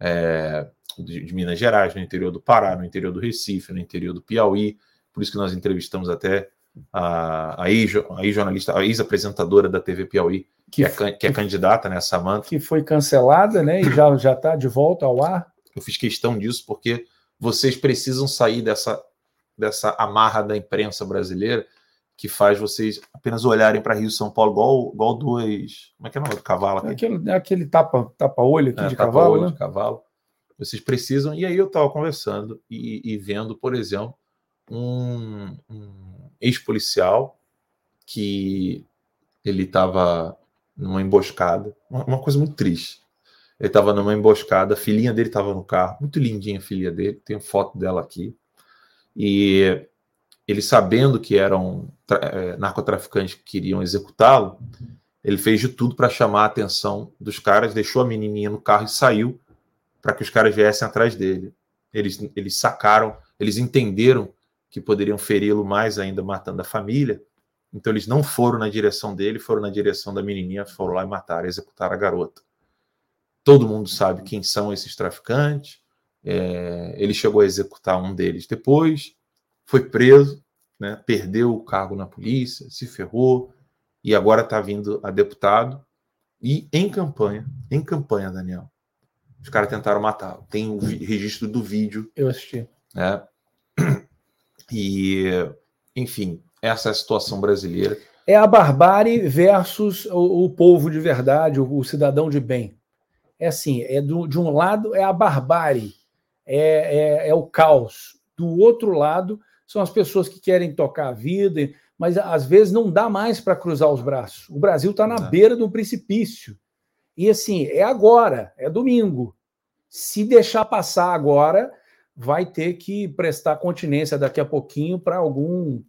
é, de, de Minas Gerais, no interior do Pará, no interior do Recife, no interior do Piauí. Por isso que nós entrevistamos até a, a ex-jornalista, a ex-apresentadora da TV Piauí, que, que, é, que é candidata, né, Samanta.
Que foi cancelada, né, e já [coughs] já está de volta ao ar.
Eu fiz questão disso porque vocês precisam sair dessa, dessa amarra da imprensa brasileira que faz vocês apenas olharem para Rio São Paulo igual, igual dois. Como é que é o nome do cavalo aqui?
Aquele, aquele tapa, tapa-olho aqui é, de tapa cavalo. Né?
de cavalo. Vocês precisam. E aí eu estava conversando e, e, vendo, por exemplo, um, um ex-policial que ele estava numa emboscada, uma, coisa muito triste. Ele estava numa emboscada, a filhinha dele estava no carro, muito lindinha a filha dele, tem foto dela aqui. E ele sabendo que eram é, narcotraficantes que queriam executá-lo, ele fez de tudo para chamar a atenção dos caras, deixou a menininha no carro e saiu para que os caras viessem atrás dele. Eles, eles sacaram, eles entenderam que poderiam feri-lo mais ainda, matando a família. Então eles não foram na direção dele, foram na direção da menininha, foram lá e mataram, executaram a garota. Todo mundo sabe quem são esses traficantes. É, ele chegou a executar um deles depois, foi preso, né, perdeu o cargo na polícia, se ferrou e agora está vindo a deputado e em campanha, em campanha, Daniel. Os caras tentaram matá-lo. Tem o registro do vídeo.
Eu assisti.
Né? E, enfim, essa é a situação brasileira.
É a barbárie versus o, o povo de verdade, o, o, cidadão de bem. É assim, é do, de um lado é a barbárie, é, é, é o caos. Do outro lado são as pessoas que querem tocar a vida, mas às vezes não dá mais para cruzar os braços. O Brasil está na beira de um precipício. E assim, é agora, é domingo. Se deixar passar agora, vai ter que prestar continência daqui a pouquinho para algum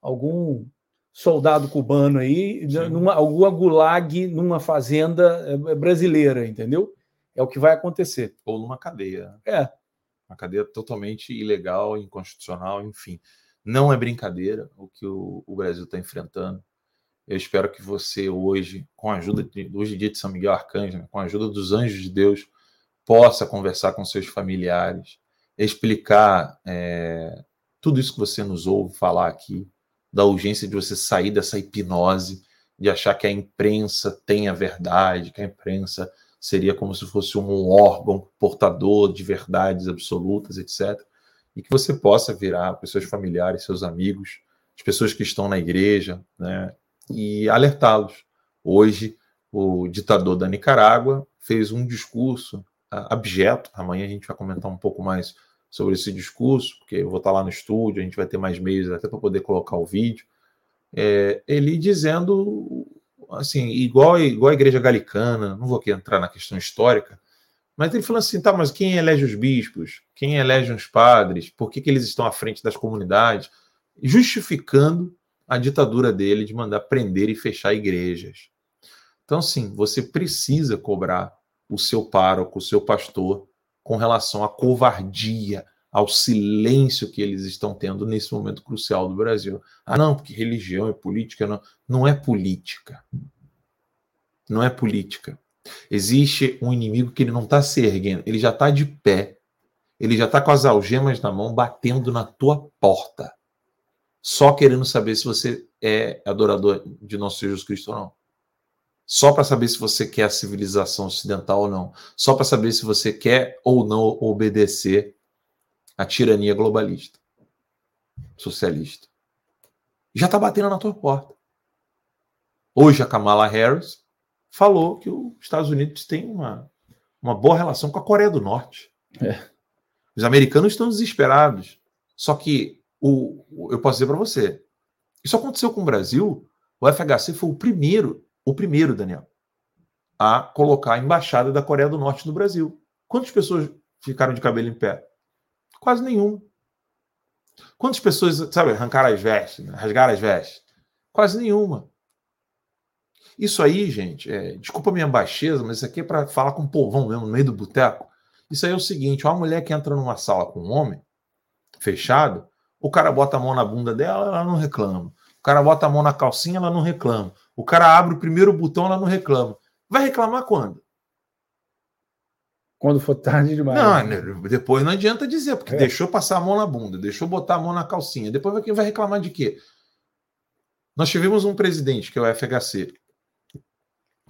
algum soldado cubano aí, numa, alguma gulag numa fazenda eh, brasileira, entendeu? É o que vai acontecer.
Ou numa cadeia.
É.
Uma cadeia totalmente ilegal, inconstitucional, enfim. Não é brincadeira o que o, o Brasil está enfrentando. Eu espero que você hoje, com a ajuda de hoje dia de São Miguel Arcanjo, né, com a ajuda dos anjos de Deus, possa conversar com seus familiares, explicar é, tudo isso que você nos ouve falar aqui, da urgência de você sair dessa hipnose, de achar que a imprensa tem a verdade, que a imprensa seria como se fosse um órgão portador de verdades absolutas, etc. E que você possa virar para seus familiares, seus amigos, as pessoas que estão na igreja, né, e alertá-los. Hoje, o ditador da Nicarágua fez um discurso abjeto. Amanhã a gente vai comentar um pouco mais sobre esse discurso, porque eu vou estar lá no estúdio, a gente vai ter mais meios até para poder colocar o vídeo. É, ele dizendo assim, igual, igual a igreja galicana, não vou aqui entrar na questão histórica, mas ele falou assim, tá, mas quem elege os bispos? Quem elege os padres? Por que, que eles estão à frente das comunidades? Justificando a ditadura dele de mandar prender e fechar igrejas. Então, sim, você precisa cobrar o seu pároco, o seu pastor, com relação à covardia, ao silêncio que eles estão tendo nesse momento crucial do Brasil. Ah, não, porque religião é política. Não, não é política. Não é política. Existe um inimigo que ele não está se erguendo, ele já está de pé. Ele já está com as algemas na mão, batendo na tua porta. Só querendo saber se você é adorador de nosso Jesus Cristo ou não. Só para saber se você quer a civilização ocidental ou não. Só para saber se você quer ou não obedecer a tirania globalista, socialista. Já está batendo na tua porta. Hoje a Kamala Harris falou que os Estados Unidos têm uma, uma boa relação com a Coreia do Norte. É. Os americanos estão desesperados. Só que o eu posso dizer para você, isso aconteceu com o Brasil. O FHC foi o primeiro, o primeiro, Daniel, a colocar a embaixada da Coreia do Norte no Brasil. Quantas pessoas ficaram de cabelo em pé? Quase nenhum. Quantas pessoas, sabe, arrancaram as vestes, né? rasgaram as vestes? Quase nenhuma. Isso aí, gente, é, desculpa a minha baixeza, mas isso aqui é para falar com o povão mesmo, no meio do boteco. Isso aí é o seguinte: uma mulher que entra numa sala com um homem, fechado, o cara bota a mão na bunda dela, ela não reclama. O cara bota a mão na calcinha, ela não reclama. O cara abre o primeiro botão, ela não reclama. Vai reclamar quando?
Quando for tarde demais.
Não, né, depois não adianta dizer, porque é. deixou passar a mão na bunda, deixou botar a mão na calcinha. Depois vai, vai reclamar de quê? Nós tivemos um presidente, que é o FHC,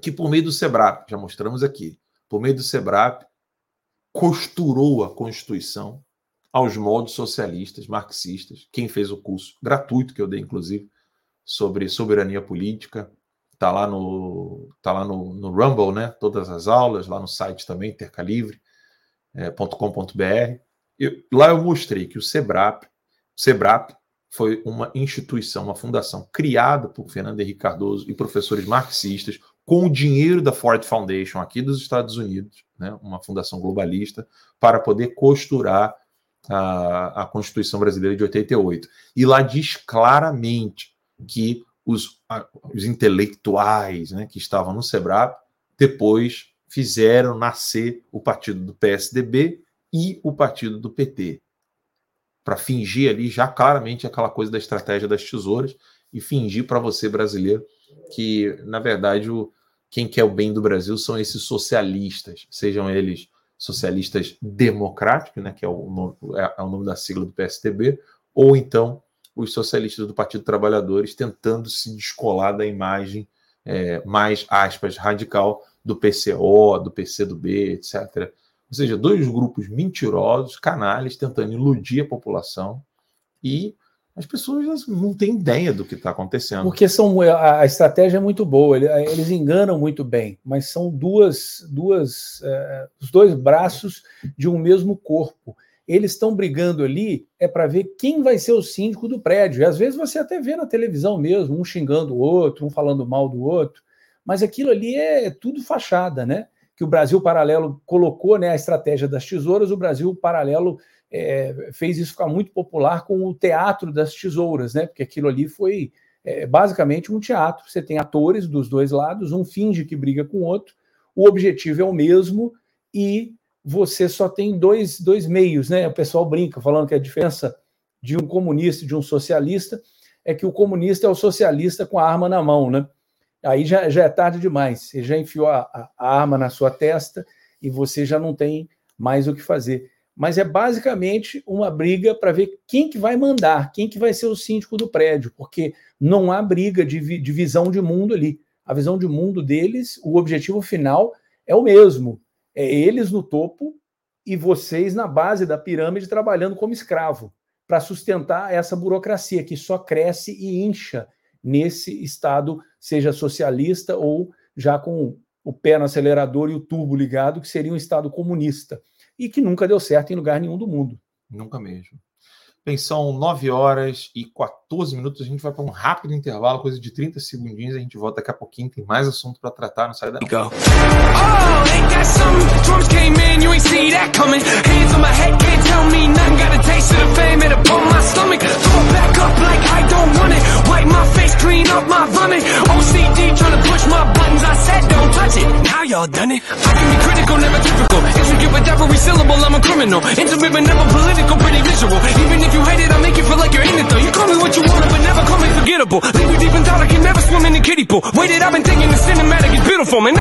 que por meio do SEBRAP, já mostramos aqui, por meio do SEBRAP, costurou a Constituição aos moldes socialistas, marxistas. Quem fez o curso gratuito que eu dei, inclusive, sobre soberania política, Está lá no tá lá no, no, Rumble, né? Todas as aulas, lá no site também, tercalivre.com.br. É, lá eu mostrei que o SEBRAP, SEBRAP foi uma instituição, uma fundação criada por Fernando Henrique Cardoso e professores marxistas com o dinheiro da Ford Foundation aqui dos Estados Unidos, né, uma fundação globalista, para poder costurar a, a Constituição Brasileira de 88. E lá diz claramente que os, os intelectuais né, que estavam no SEBRAP depois fizeram nascer o partido do PSDB e o partido do PT, para fingir ali já claramente aquela coisa da estratégia das tesouras e fingir para você brasileiro que, na verdade, o, quem quer o bem do Brasil são esses socialistas, sejam eles socialistas democráticos, né, que é o, é, é o nome da sigla do PSDB, ou então os socialistas do Partido Trabalhadores tentando se descolar da imagem é, mais, aspas, radical do PCO, do PCdoB, etc. Ou seja, dois grupos mentirosos, canalhas, tentando iludir a população e as pessoas não têm ideia do que está acontecendo.
Porque são, a estratégia é muito boa, eles enganam muito bem, mas são duas, duas, é, os dois braços de um mesmo corpo eles estão brigando ali é para ver quem vai ser o síndico do prédio. E às vezes você até vê na televisão mesmo, um xingando o outro, um falando mal do outro, mas aquilo ali é tudo fachada, né? Que o Brasil Paralelo colocou né, a estratégia das tesouras, o Brasil Paralelo é, fez isso ficar muito popular com o teatro das tesouras, né? Porque aquilo ali foi é, basicamente um teatro. Você tem atores dos dois lados, um finge que briga com o outro, o objetivo é o mesmo e você só tem dois, dois meios, né? O pessoal brinca falando que a diferença de um comunista e de um socialista é que o comunista é o socialista com a arma na mão, né? Aí já, já é tarde demais. Você já enfiou a, a, a arma na sua testa e você já não tem mais o que fazer. Mas é basicamente uma briga para ver quem que vai mandar, quem que vai ser o síndico do prédio, porque não há briga de, de visão de mundo ali. A visão de mundo deles, o objetivo final é o mesmo. É eles no topo e vocês na base da pirâmide trabalhando como escravo para sustentar essa burocracia que só cresce e incha nesse estado, seja socialista ou já com o pé no acelerador e o turbo ligado, que seria um estado comunista e que nunca deu certo em lugar nenhum do mundo.
Nunca mesmo. Bem, são 9 horas e 14 minutos. A gente vai para um rápido intervalo, coisa de 30 segundinhos. A gente volta daqui a pouquinho. Tem mais assunto para tratar. Não sai daí. Go. y'all you hate it, make you feel like you're in it though. You call me what you but never call me forgettable. Leave you deep in thought, I can never swim in the kiddie pool. Waited, I've been thinking the cinematic is beautiful, man.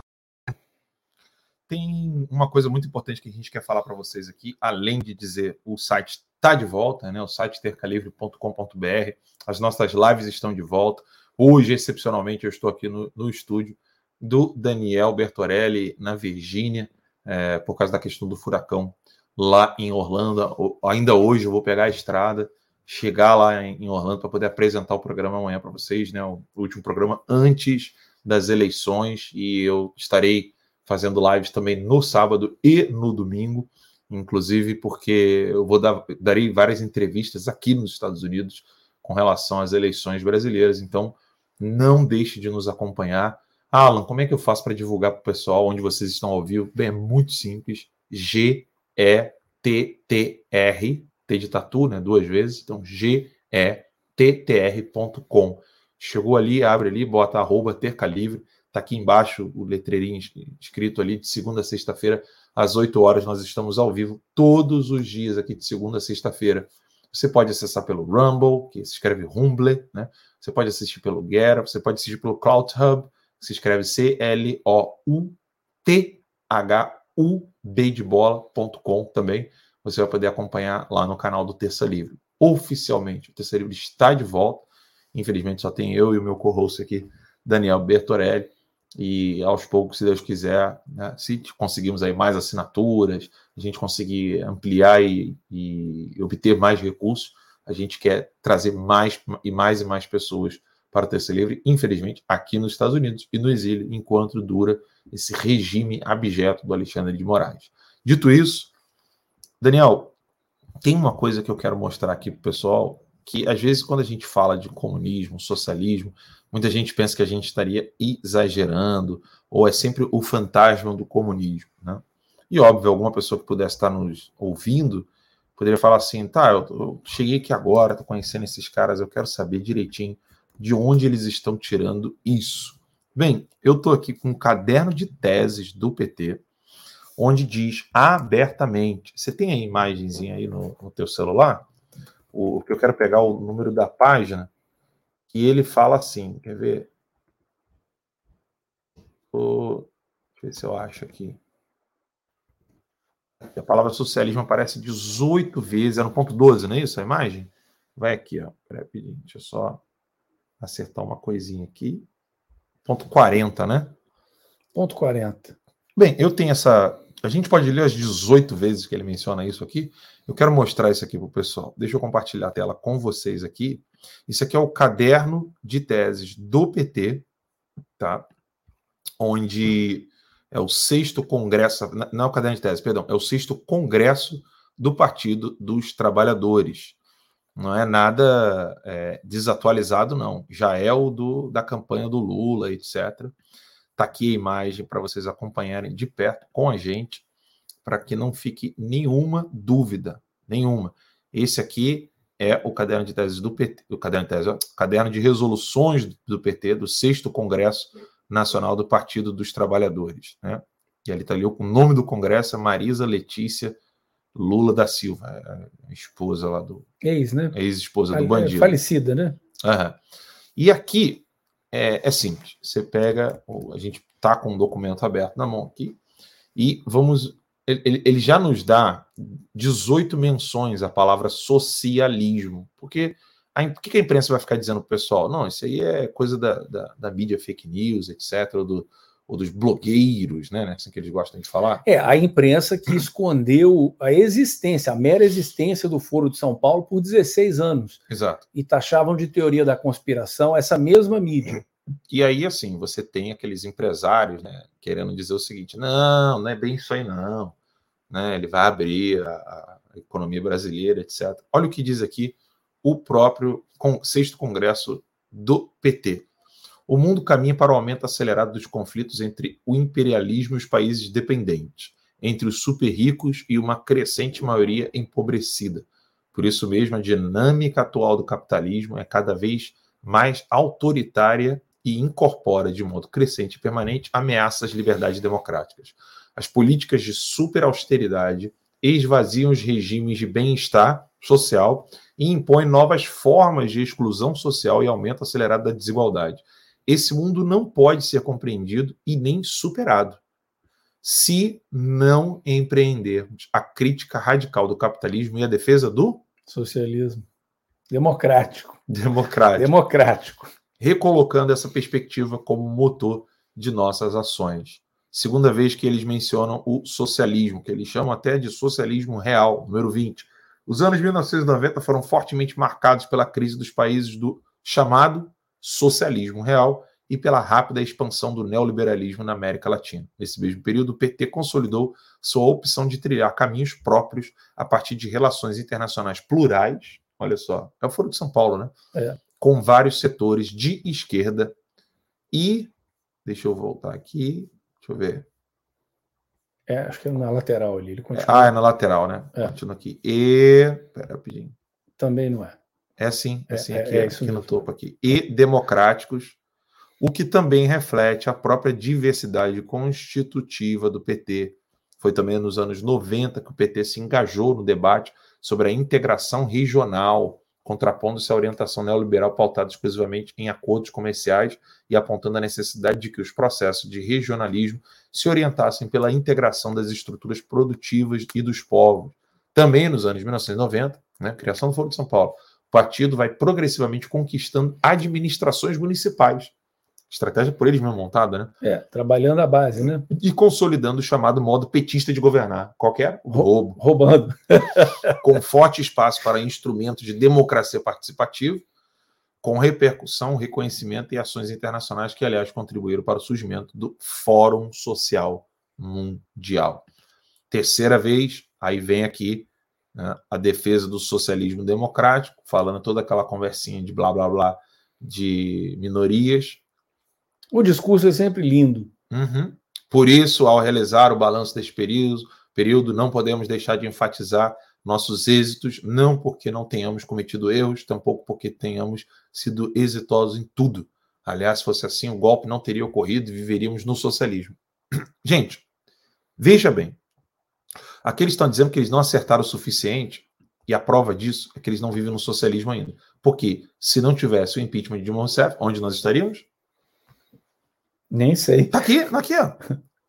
Tem uma coisa muito importante que a gente quer falar para vocês aqui, além de dizer o site está de volta, né? O site tercalivre.com.br. As nossas lives estão de volta. Hoje, excepcionalmente, eu estou aqui no, no estúdio do Daniel Bertorelli na Virgínia, é, por causa da questão do furacão lá em Orlando. Ainda hoje eu vou pegar a estrada, chegar lá em Orlando para poder apresentar o programa amanhã para vocês, né? O último programa antes das eleições e eu estarei fazendo lives também no sábado e no domingo, inclusive porque eu vou dar darei várias entrevistas aqui nos Estados Unidos com relação às eleições brasileiras. Então, não deixe de nos acompanhar. Alan, como é que eu faço para divulgar para o pessoal onde vocês estão ao vivo? Bem, é muito simples. G E T T R T de tatu, né? Duas vezes. Então, G E T T R.com. Chegou ali, abre ali, bota arroba terca livre. Está aqui embaixo o letreirinho escrito ali de segunda a sexta-feira, às 8 horas. Nós estamos ao vivo todos os dias aqui de segunda a sexta-feira. Você pode acessar pelo Rumble, que se escreve Rumble, né? Você pode assistir pelo Get, você pode assistir pelo Cloud Hub, que se escreve C-L-O-U-T-H-U-B de bola.com também. Você vai poder acompanhar lá no canal do Terça Livre. Oficialmente, o Terça Livre está de volta. Infelizmente, só tem eu e o meu co-host aqui, Daniel Bertorelli e aos poucos, se Deus quiser, né, se conseguirmos aí mais assinaturas, a gente conseguir ampliar e, e, obter mais recursos, a gente quer trazer mais e mais e mais pessoas para o terceiro livre, infelizmente, aqui nos Estados Unidos e no exílio, enquanto dura esse regime abjeto do Alexandre de Moraes. Dito isso, Daniel, tem uma coisa que eu quero mostrar aqui para o pessoal, que às vezes quando a gente fala de comunismo, socialismo, Muita gente pensa que a gente estaria exagerando, ou é sempre o fantasma do comunismo. Né? E óbvio, alguma pessoa que pudesse estar nos ouvindo poderia falar assim: tá, eu, eu cheguei aqui agora, estou conhecendo esses caras, eu quero saber direitinho de onde eles estão tirando isso. Bem, eu estou aqui com um caderno de teses do PT, onde diz abertamente. Você tem a imagenzinha aí no, no teu celular? O que eu quero pegar o número da página que ele fala assim, quer ver? deixa eu ver se eu acho aqui. A palavra socialismo aparece 18 vezes, é no ponto 12, não é isso a imagem? Vai aqui, ó. Peraí, deixa eu só acertar uma coisinha aqui. Ponto 40, né?
Ponto 40.
Bem, eu tenho essa. A gente pode ler as 18 vezes que ele menciona isso aqui. Eu quero mostrar isso aqui para o pessoal. Deixa eu compartilhar a tela com vocês aqui. Isso aqui é o caderno de teses do PT, tá? Onde é o sexto congresso, não é o caderno de teses, perdão, é o sexto congresso do Partido dos Trabalhadores. Não é nada é, desatualizado, não. Já é o do, da campanha do Lula, etc. Está aqui a imagem para vocês acompanharem de perto com a gente, para que não fique nenhuma dúvida, nenhuma. Esse aqui é o caderno de teses do PT, o caderno de, teses, caderno de resoluções do PT, do sexto Congresso Nacional do Partido dos Trabalhadores. Né? E ali está ali o nome do Congresso é Marisa Letícia Lula da Silva, é a esposa lá do.
Ex, né?
Ex-esposa do bandido.
Falecida, né?
Uhum. E aqui é, é, simples. Você pega, a gente está com um documento aberto na mão aqui, e vamos ele, ele já nos dá 18 menções à palavra socialismo. Porque a, por que a imprensa vai ficar dizendo para o pessoal? Não, isso aí é coisa da, da, da, mídia fake news, etc., do, ou dos blogueiros, né, né, assim que eles gostam de falar.
É, a imprensa que escondeu a existência, a mera existência do Foro de São Paulo por 16 anos.
Exato.
E taxavam de teoria da conspiração essa mesma mídia.
E aí, assim, você tem aqueles empresários, né, querendo dizer o seguinte: não, não é bem isso aí, não. Né, ele vai abrir a, a economia brasileira, etc. Olha o que diz aqui o próprio sexto congresso do PT o mundo caminha para o aumento acelerado dos conflitos entre o imperialismo e os países dependentes, entre os super ricos e uma crescente maioria empobrecida. Por isso mesmo, a dinâmica atual do capitalismo é cada vez mais autoritária e incorpora de modo crescente e permanente ameaças às liberdades democráticas. As políticas de superausteridade esvaziam os regimes de bem-estar social e impõem novas formas de exclusão social e aumento acelerado da desigualdade. Esse mundo não pode ser compreendido e nem superado se não empreendermos a crítica radical do capitalismo e a defesa do
socialismo democrático.
Democrático.
Democrático.
Recolocando essa perspectiva como motor de nossas ações. Segunda vez que eles mencionam o socialismo, que eles chamam até de socialismo real, número 20. Os anos 1990 foram fortemente marcados pela crise dos países do chamado socialismo real e pela rápida expansão do neoliberalismo na América Latina. Nesse mesmo período, o PT consolidou sua opção de trilhar caminhos próprios a partir de relações internacionais plurais. Olha só, é o Foro de São Paulo, né?
É.
Com vários setores de esquerda e. Deixa eu voltar aqui. Deixa eu ver.
É, acho que é na lateral ali. Ele continua.
Ah, é na lateral, né? É. Continua aqui. E. Pera, rapidinho.
Também não é.
É sim, é, é sim, aqui, é, é aqui no topo aqui. E democráticos, o que também reflete a própria diversidade constitutiva do PT. Foi também nos anos 90 que o PT se engajou no debate sobre a integração regional, contrapondo-se à orientação neoliberal pautada exclusivamente em acordos comerciais e apontando a necessidade de que os processos de regionalismo se orientassem pela integração das estruturas produtivas e dos povos. Também nos anos 1990, né, criação do Foro de São Paulo, partido vai progressivamente conquistando administrações municipais. Estratégia por eles mesmo montada, né?
É, trabalhando a base, né?
E consolidando o chamado modo petista de governar. Qualquer é? roubo.
Roubando. [laughs]
com forte espaço para instrumentos de democracia participativa, com repercussão, reconhecimento e ações internacionais que, aliás, contribuíram para o surgimento do Fórum Social Mundial. Terceira vez, aí vem aqui né, a defesa do socialismo democrático, falando toda aquela conversinha de blá blá blá de minorias.
O discurso é sempre lindo.
Uhum. Por isso, ao realizar o balanço deste período, período, não podemos deixar de enfatizar nossos êxitos, não porque não tenhamos cometido erros, tampouco porque tenhamos sido exitosos em tudo. Aliás, se fosse assim, o golpe não teria ocorrido e viveríamos no socialismo. [clears throat] Gente, veja bem, Aqueles estão dizendo que eles não acertaram o suficiente, e a prova disso é que eles não vivem no socialismo ainda. Porque se não tivesse o impeachment de Dilma Rousseff, onde nós estaríamos?
Nem sei.
Tá aqui, aqui, ó.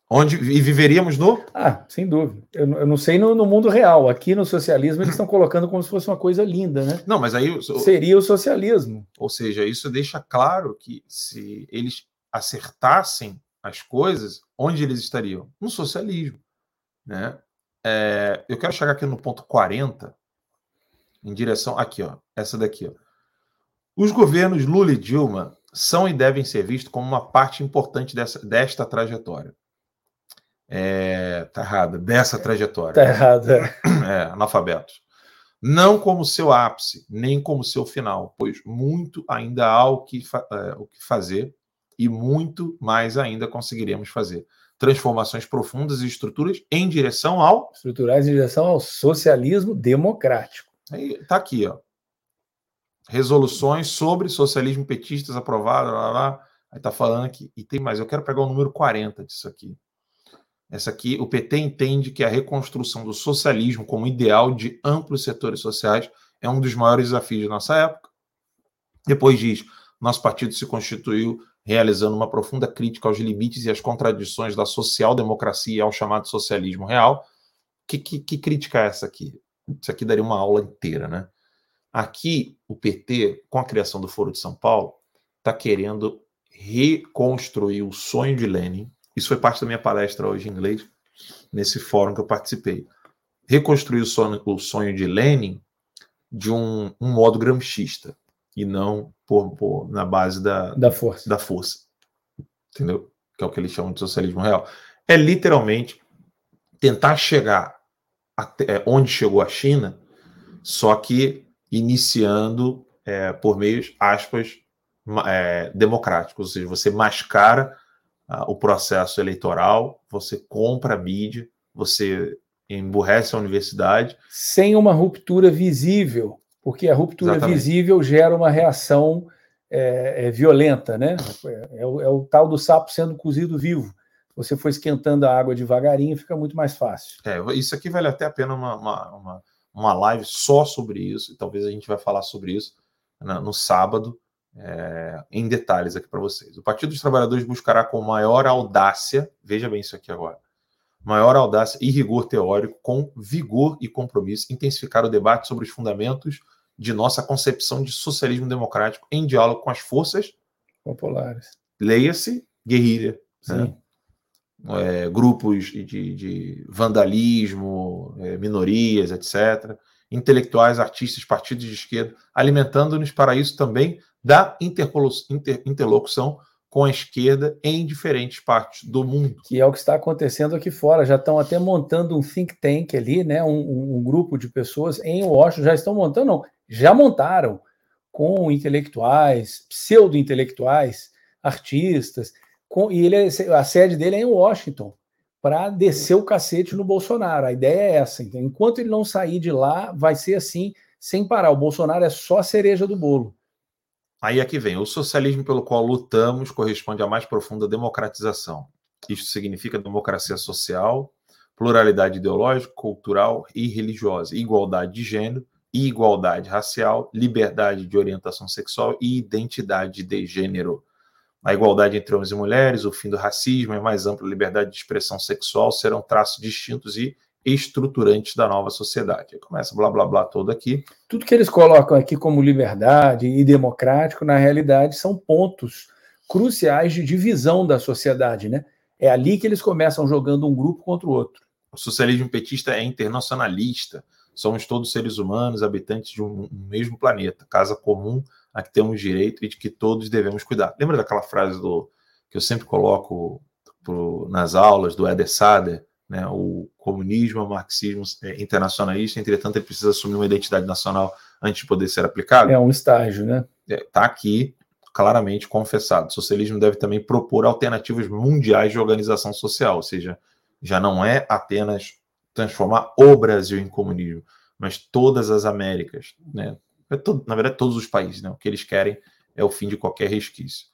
Onde e viveríamos no?
Ah, sem dúvida. Eu, eu não sei no, no, mundo real. Aqui no socialismo eles estão colocando como se fosse uma coisa linda, né?
Não, mas aí
seria o socialismo.
Ou seja, isso deixa claro que se eles acertassem as coisas, onde eles estariam? No socialismo, né? É, eu quero chegar aqui no ponto 40, em direção. Aqui, ó. Essa daqui, ó. Os governos Lula e Dilma são e devem ser vistos como uma parte importante dessa, desta trajetória. É, tá errado, dessa trajetória.
Tá errado, é. [clears throat]
é. Analfabetos. Não como seu ápice, nem como seu final, pois muito ainda há o que, é, o que fazer e muito mais ainda conseguiremos fazer transformações profundas e estruturas em direção ao.
Estruturais em direção ao socialismo democrático.
Está aqui, ó. Resoluções sobre socialismo petistas aprovadas, lá, lá. Aí está falando aqui. E tem mais, eu quero pegar o número 40 disso aqui. Essa aqui, o PT entende que a reconstrução do socialismo como ideal de amplos setores sociais é um dos maiores desafios da nossa época. Depois diz: nosso partido se constituiu realizando uma profunda crítica aos limites e às contradições da social-democracia e ao chamado socialismo real. Que, que, que crítica é essa aqui? Isso aqui daria uma aula inteira, né? Aqui, o PT, com a criação do Foro de São Paulo, está querendo reconstruir o sonho de Lenin, Isso foi parte da minha palestra hoje em inglês, nesse fórum que eu participei. Reconstruir o sonho, o sonho de Lenin de um, um modo gramscista e não por, na base da,
da força.
da força. Entendeu? Que é o que eles chamam de socialismo real. É literalmente tentar chegar até é, onde chegou a China, só que iniciando é, por meios, aspas, é, democráticos, ou seja, você mascara ah, o processo eleitoral, você compra a mídia, você emburrece a universidade.
Sem uma ruptura visível, porque a ruptura Exatamente. visível gera uma reação é, é violenta, né? É, é, o, é o tal do sapo sendo cozido vivo você for esquentando a água devagarinho, fica muito mais fácil.
É, isso aqui vale até a pena uma, uma, uma, uma live só sobre isso, e talvez a gente vai falar sobre isso no, no sábado, é, em detalhes aqui para vocês. O Partido dos Trabalhadores buscará com maior audácia, veja bem isso aqui agora, maior audácia e rigor teórico, com vigor e compromisso, intensificar o debate sobre os fundamentos de nossa concepção de socialismo democrático em diálogo com as forças
populares.
Leia-se guerrilha. Né? É, grupos de, de vandalismo, é, minorias, etc., intelectuais, artistas, partidos de esquerda, alimentando-nos para isso também da interlocução com a esquerda em diferentes partes do mundo.
Que é o que está acontecendo aqui fora. Já estão até montando um think tank ali, né? Um, um grupo de pessoas em Washington. Já estão montando, não, já montaram com intelectuais, pseudo-intelectuais, artistas, com, e ele, é, a sede dele é em Washington, para descer o cacete no Bolsonaro. A ideia é essa. Então, enquanto ele não sair de lá, vai ser assim, sem parar. O Bolsonaro é só a cereja do bolo.
Aí aqui vem: o socialismo pelo qual lutamos corresponde à mais profunda democratização. Isto significa democracia social, pluralidade ideológica, cultural e religiosa, igualdade de gênero igualdade racial, liberdade de orientação sexual e identidade de gênero. A igualdade entre homens e mulheres, o fim do racismo e mais ampla liberdade de expressão sexual serão traços distintos e estruturantes da nova sociedade. Começa blá blá blá todo aqui.
Tudo que eles colocam aqui como liberdade e democrático, na realidade, são pontos cruciais de divisão da sociedade, né? É ali que eles começam jogando um grupo contra o outro.
O socialismo petista é internacionalista. Somos todos seres humanos, habitantes de um, mesmo planeta, casa comum a que temos direito e de que todos devemos cuidar. Lembra daquela frase do que eu sempre coloco pro, nas aulas do Eder Sader, né? O comunismo um marxismo é, internacionalista, entretanto, ele precisa assumir uma identidade nacional antes de poder ser aplicado.
É um estágio, né?
Está é, tá aqui claramente confessado. O socialismo deve também propor alternativas mundiais de organização social, ou seja, já não é apenas transformar o Brasil em comunismo, mas todas as Américas, né? É na verdade, todos os países, né? O que eles querem é o fim de qualquer resquício.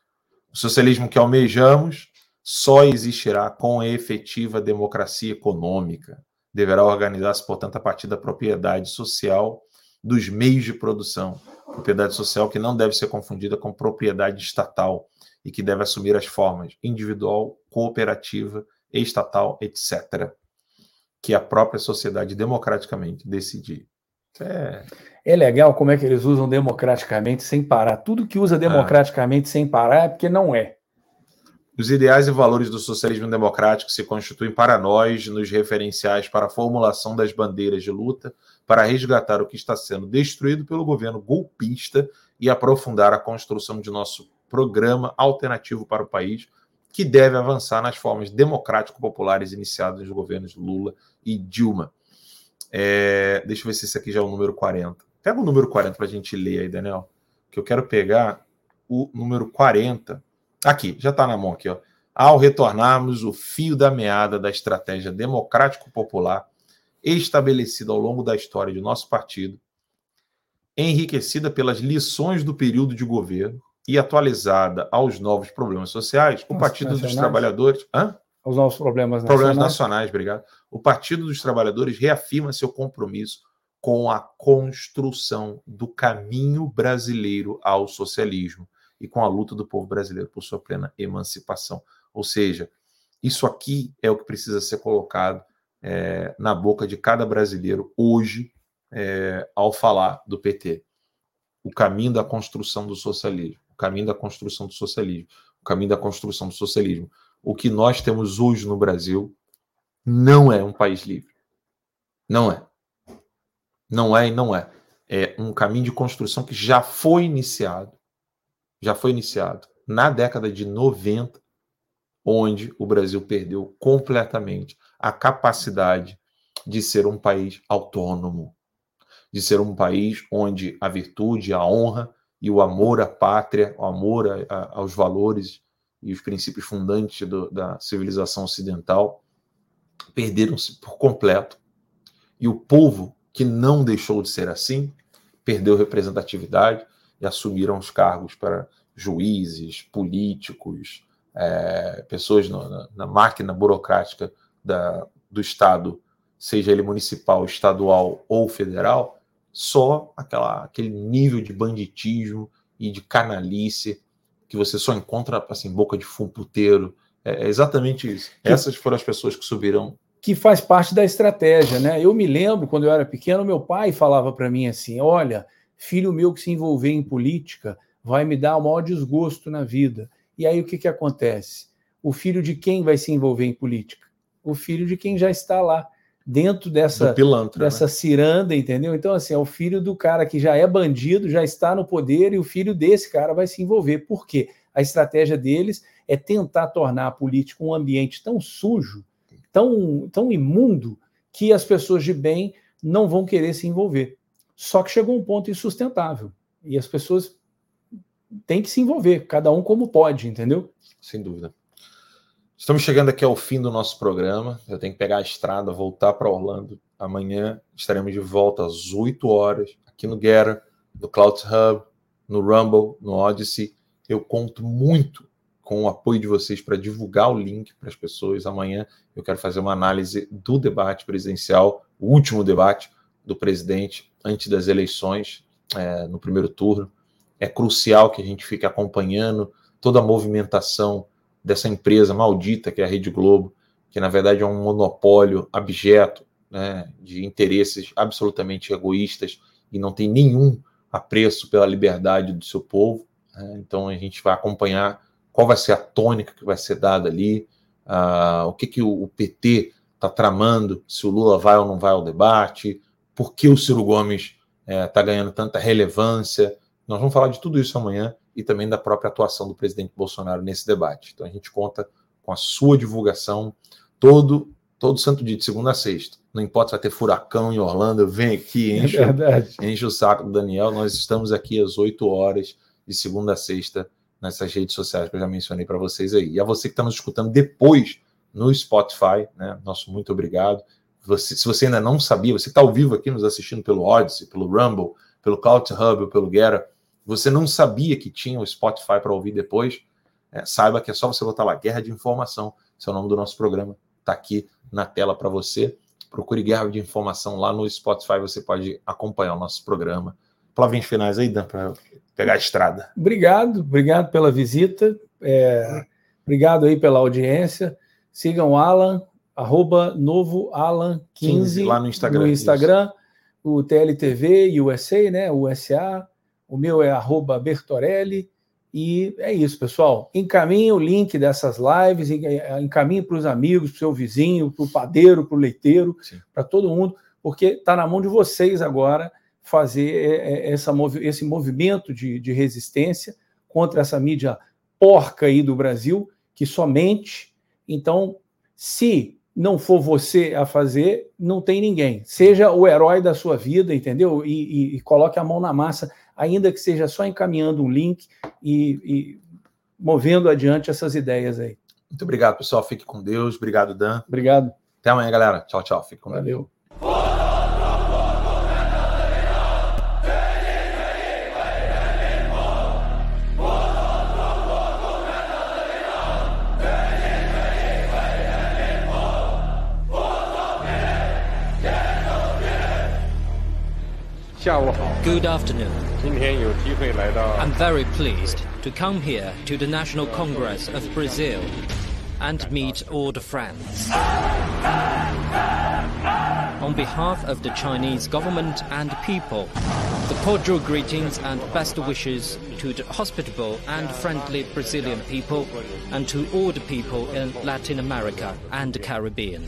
O socialismo que almejamos só existirá com a efetiva democracia econômica. Deverá organizar-se, portanto, a partir da propriedade social dos meios de produção. Propriedade social que não deve ser confundida com propriedade estatal e que deve assumir as formas individual, cooperativa, estatal, etc. Que a própria sociedade democraticamente decidir.
É... é legal como é que eles usam democraticamente sem parar. Tudo que usa democraticamente é. sem parar é porque não é.
Os ideais e valores do socialismo democrático se constituem para nós nos referenciais para a formulação das bandeiras de luta para resgatar o que está sendo destruído pelo governo golpista e aprofundar a construção de nosso programa alternativo para o país, que deve avançar nas formas democrático-populares iniciadas nos governos Lula e Dilma. É, deixa eu ver se esse aqui já é o número 40. Pega o número 40 para a gente ler aí, Daniel, que eu quero pegar o número 40 Aqui, já está na mão aqui, ó. Ao retornarmos o fio da meada da estratégia democrático-popular estabelecida ao longo da história de nosso partido, enriquecida pelas lições do período de governo e atualizada aos novos problemas sociais, o Partido nacionais. dos Trabalhadores.
Hã? Os novos problemas
nacionais. Problemas nacionais, obrigado. O Partido dos Trabalhadores reafirma seu compromisso com a construção do caminho brasileiro ao socialismo e com a luta do povo brasileiro por sua plena emancipação. Ou seja, isso aqui é o que precisa ser colocado é, na boca de cada brasileiro hoje é, ao falar do PT. O caminho da construção do socialismo, o caminho da construção do socialismo, o caminho da construção do socialismo. o que nós temos hoje no Brasil não é um país livre. Não é. Não é e não é. É um caminho de construção que já foi iniciado, já foi iniciado na década de 90, onde o Brasil perdeu completamente a capacidade de ser um país autônomo, de ser um país onde a virtude, a honra e o amor à pátria, o amor a, a, aos valores e os princípios fundantes do, da civilização ocidental perderam-se por completo. E o povo que não deixou de ser assim perdeu representatividade e assumiram os cargos para juízes, políticos, é, pessoas no, na, na, máquina burocrática da, do Estado, seja ele municipal, estadual ou federal, só aquela, aquele nível de banditismo e de canalice que você só encontra assim, boca de fumo puteiro. É, é exatamente isso. Que, Essas foram as pessoas que subiram.
Que faz parte da estratégia, né? Eu me lembro, quando eu era pequeno, meu pai falava para mim assim: olha, filho meu que se envolver em política vai me dar o maior desgosto na vida. E aí o que, que acontece? O filho de quem vai se envolver em política? O filho de quem já está lá, dentro dessa, pilantra, dessa né? ciranda, entendeu? Então, assim, é o filho do cara que já é bandido, já está no poder, e o filho desse cara vai se envolver. Por quê? A estratégia deles é tentar tornar a política um ambiente tão sujo, tão, tão imundo, que as pessoas de bem não vão querer se envolver. Só que chegou um ponto insustentável. E as pessoas tem que se envolver, cada um como pode, entendeu?
Sem dúvida. Estamos chegando aqui ao fim do nosso programa. Eu tenho que pegar a estrada, voltar para Orlando. Amanhã estaremos de volta às 8 horas, aqui no Guerra, no Cloud Hub, no Rumble, no Odyssey. Eu conto muito com o apoio de vocês para divulgar o link para as pessoas. Amanhã eu quero fazer uma análise do debate presidencial, o último debate do presidente antes das eleições, é, no primeiro turno é crucial que a gente fique acompanhando toda a movimentação dessa empresa maldita que é a Rede Globo, que na verdade é um monopólio abjeto né, de interesses absolutamente egoístas e não tem nenhum apreço pela liberdade do seu povo. Né? Então a gente vai acompanhar qual vai ser a tônica que vai ser dada ali, uh, o que, que o, PT está tramando, se o Lula vai ou não vai ao debate, por que o Ciro Gomes está eh, ganhando tanta relevância, nós vamos falar de tudo isso amanhã e também da própria atuação do presidente Bolsonaro nesse debate. Então a gente conta com a sua divulgação todo todo santo dia, de segunda a sexta. Não importa se vai ter furacão em Orlando, venho aqui, encho, é encho o saco do Daniel. Nós estamos aqui às 8 horas, de segunda a sexta, nessas redes sociais que eu já mencionei para vocês aí. E a você que está nos escutando depois no Spotify, né? Nosso muito obrigado. Você, se você ainda não sabia, você está ao vivo aqui nos assistindo pelo Odyssey, pelo Rumble, pelo Cloud Hub pelo Gera, você não sabia que tinha o Spotify para ouvir depois, é, saiba que é só você botar lá Guerra de Informação, esse é o nome do nosso programa, está aqui na tela para você. Procure Guerra de Informação lá no Spotify, você pode acompanhar o nosso programa. Palavrinhas finais aí, Dan, para pegar a estrada.
Obrigado, obrigado pela visita, é, obrigado aí pela audiência. Sigam o Alan, arroba novo Alan 15, 15
lá no Instagram.
No Instagram, o TLTV USA, né? USA o meu é arroba Bertorelli. E é isso, pessoal. Encaminhe o link dessas lives, eh, encaminhe para os amigos, para o seu vizinho, para o padeiro, para o leiteiro, para todo mundo, porque está na mão de vocês agora fazer eh, eh, essa, esse movimento de, de resistência contra essa mídia porca aí do Brasil, que somente. Então, se não for você a fazer, não tem ninguém. Seja o herói da sua vida, entendeu? E, e, e coloque a mão na massa ainda que seja só encaminhando um link e, e movendo adiante essas ideias aí.
Muito obrigado, pessoal. Fique com Deus. Obrigado, Dan.
Obrigado.
Até amanhã, galera. Tchau, tchau. Fique com
Valeu.
Deus.
Good afternoon. I'm very pleased to come here to the National Congress of Brazil and meet all the friends. on behalf of the Chinese government and people, the cordial greetings and best wishes to the hospitable and friendly Brazilian people and to all the people in Latin America and the Caribbean.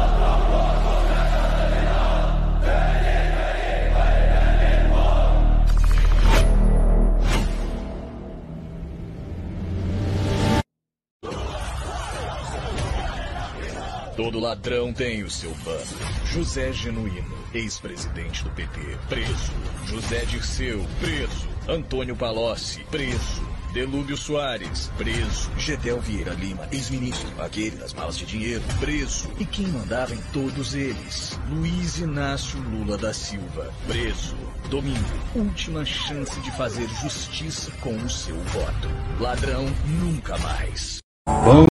Todo ladrão tem o seu pano. José Genuíno, ex-presidente do PT, preso. José Dirceu, preso. Antônio Palocci, preso. Delúbio Soares, preso. Gedel Vieira Lima, ex-ministro, aquele das malas de dinheiro, preso. E quem mandava em todos eles? Luiz Inácio Lula da Silva, preso. Domingo, última chance de fazer justiça com o seu voto. Ladrão nunca mais.
Bom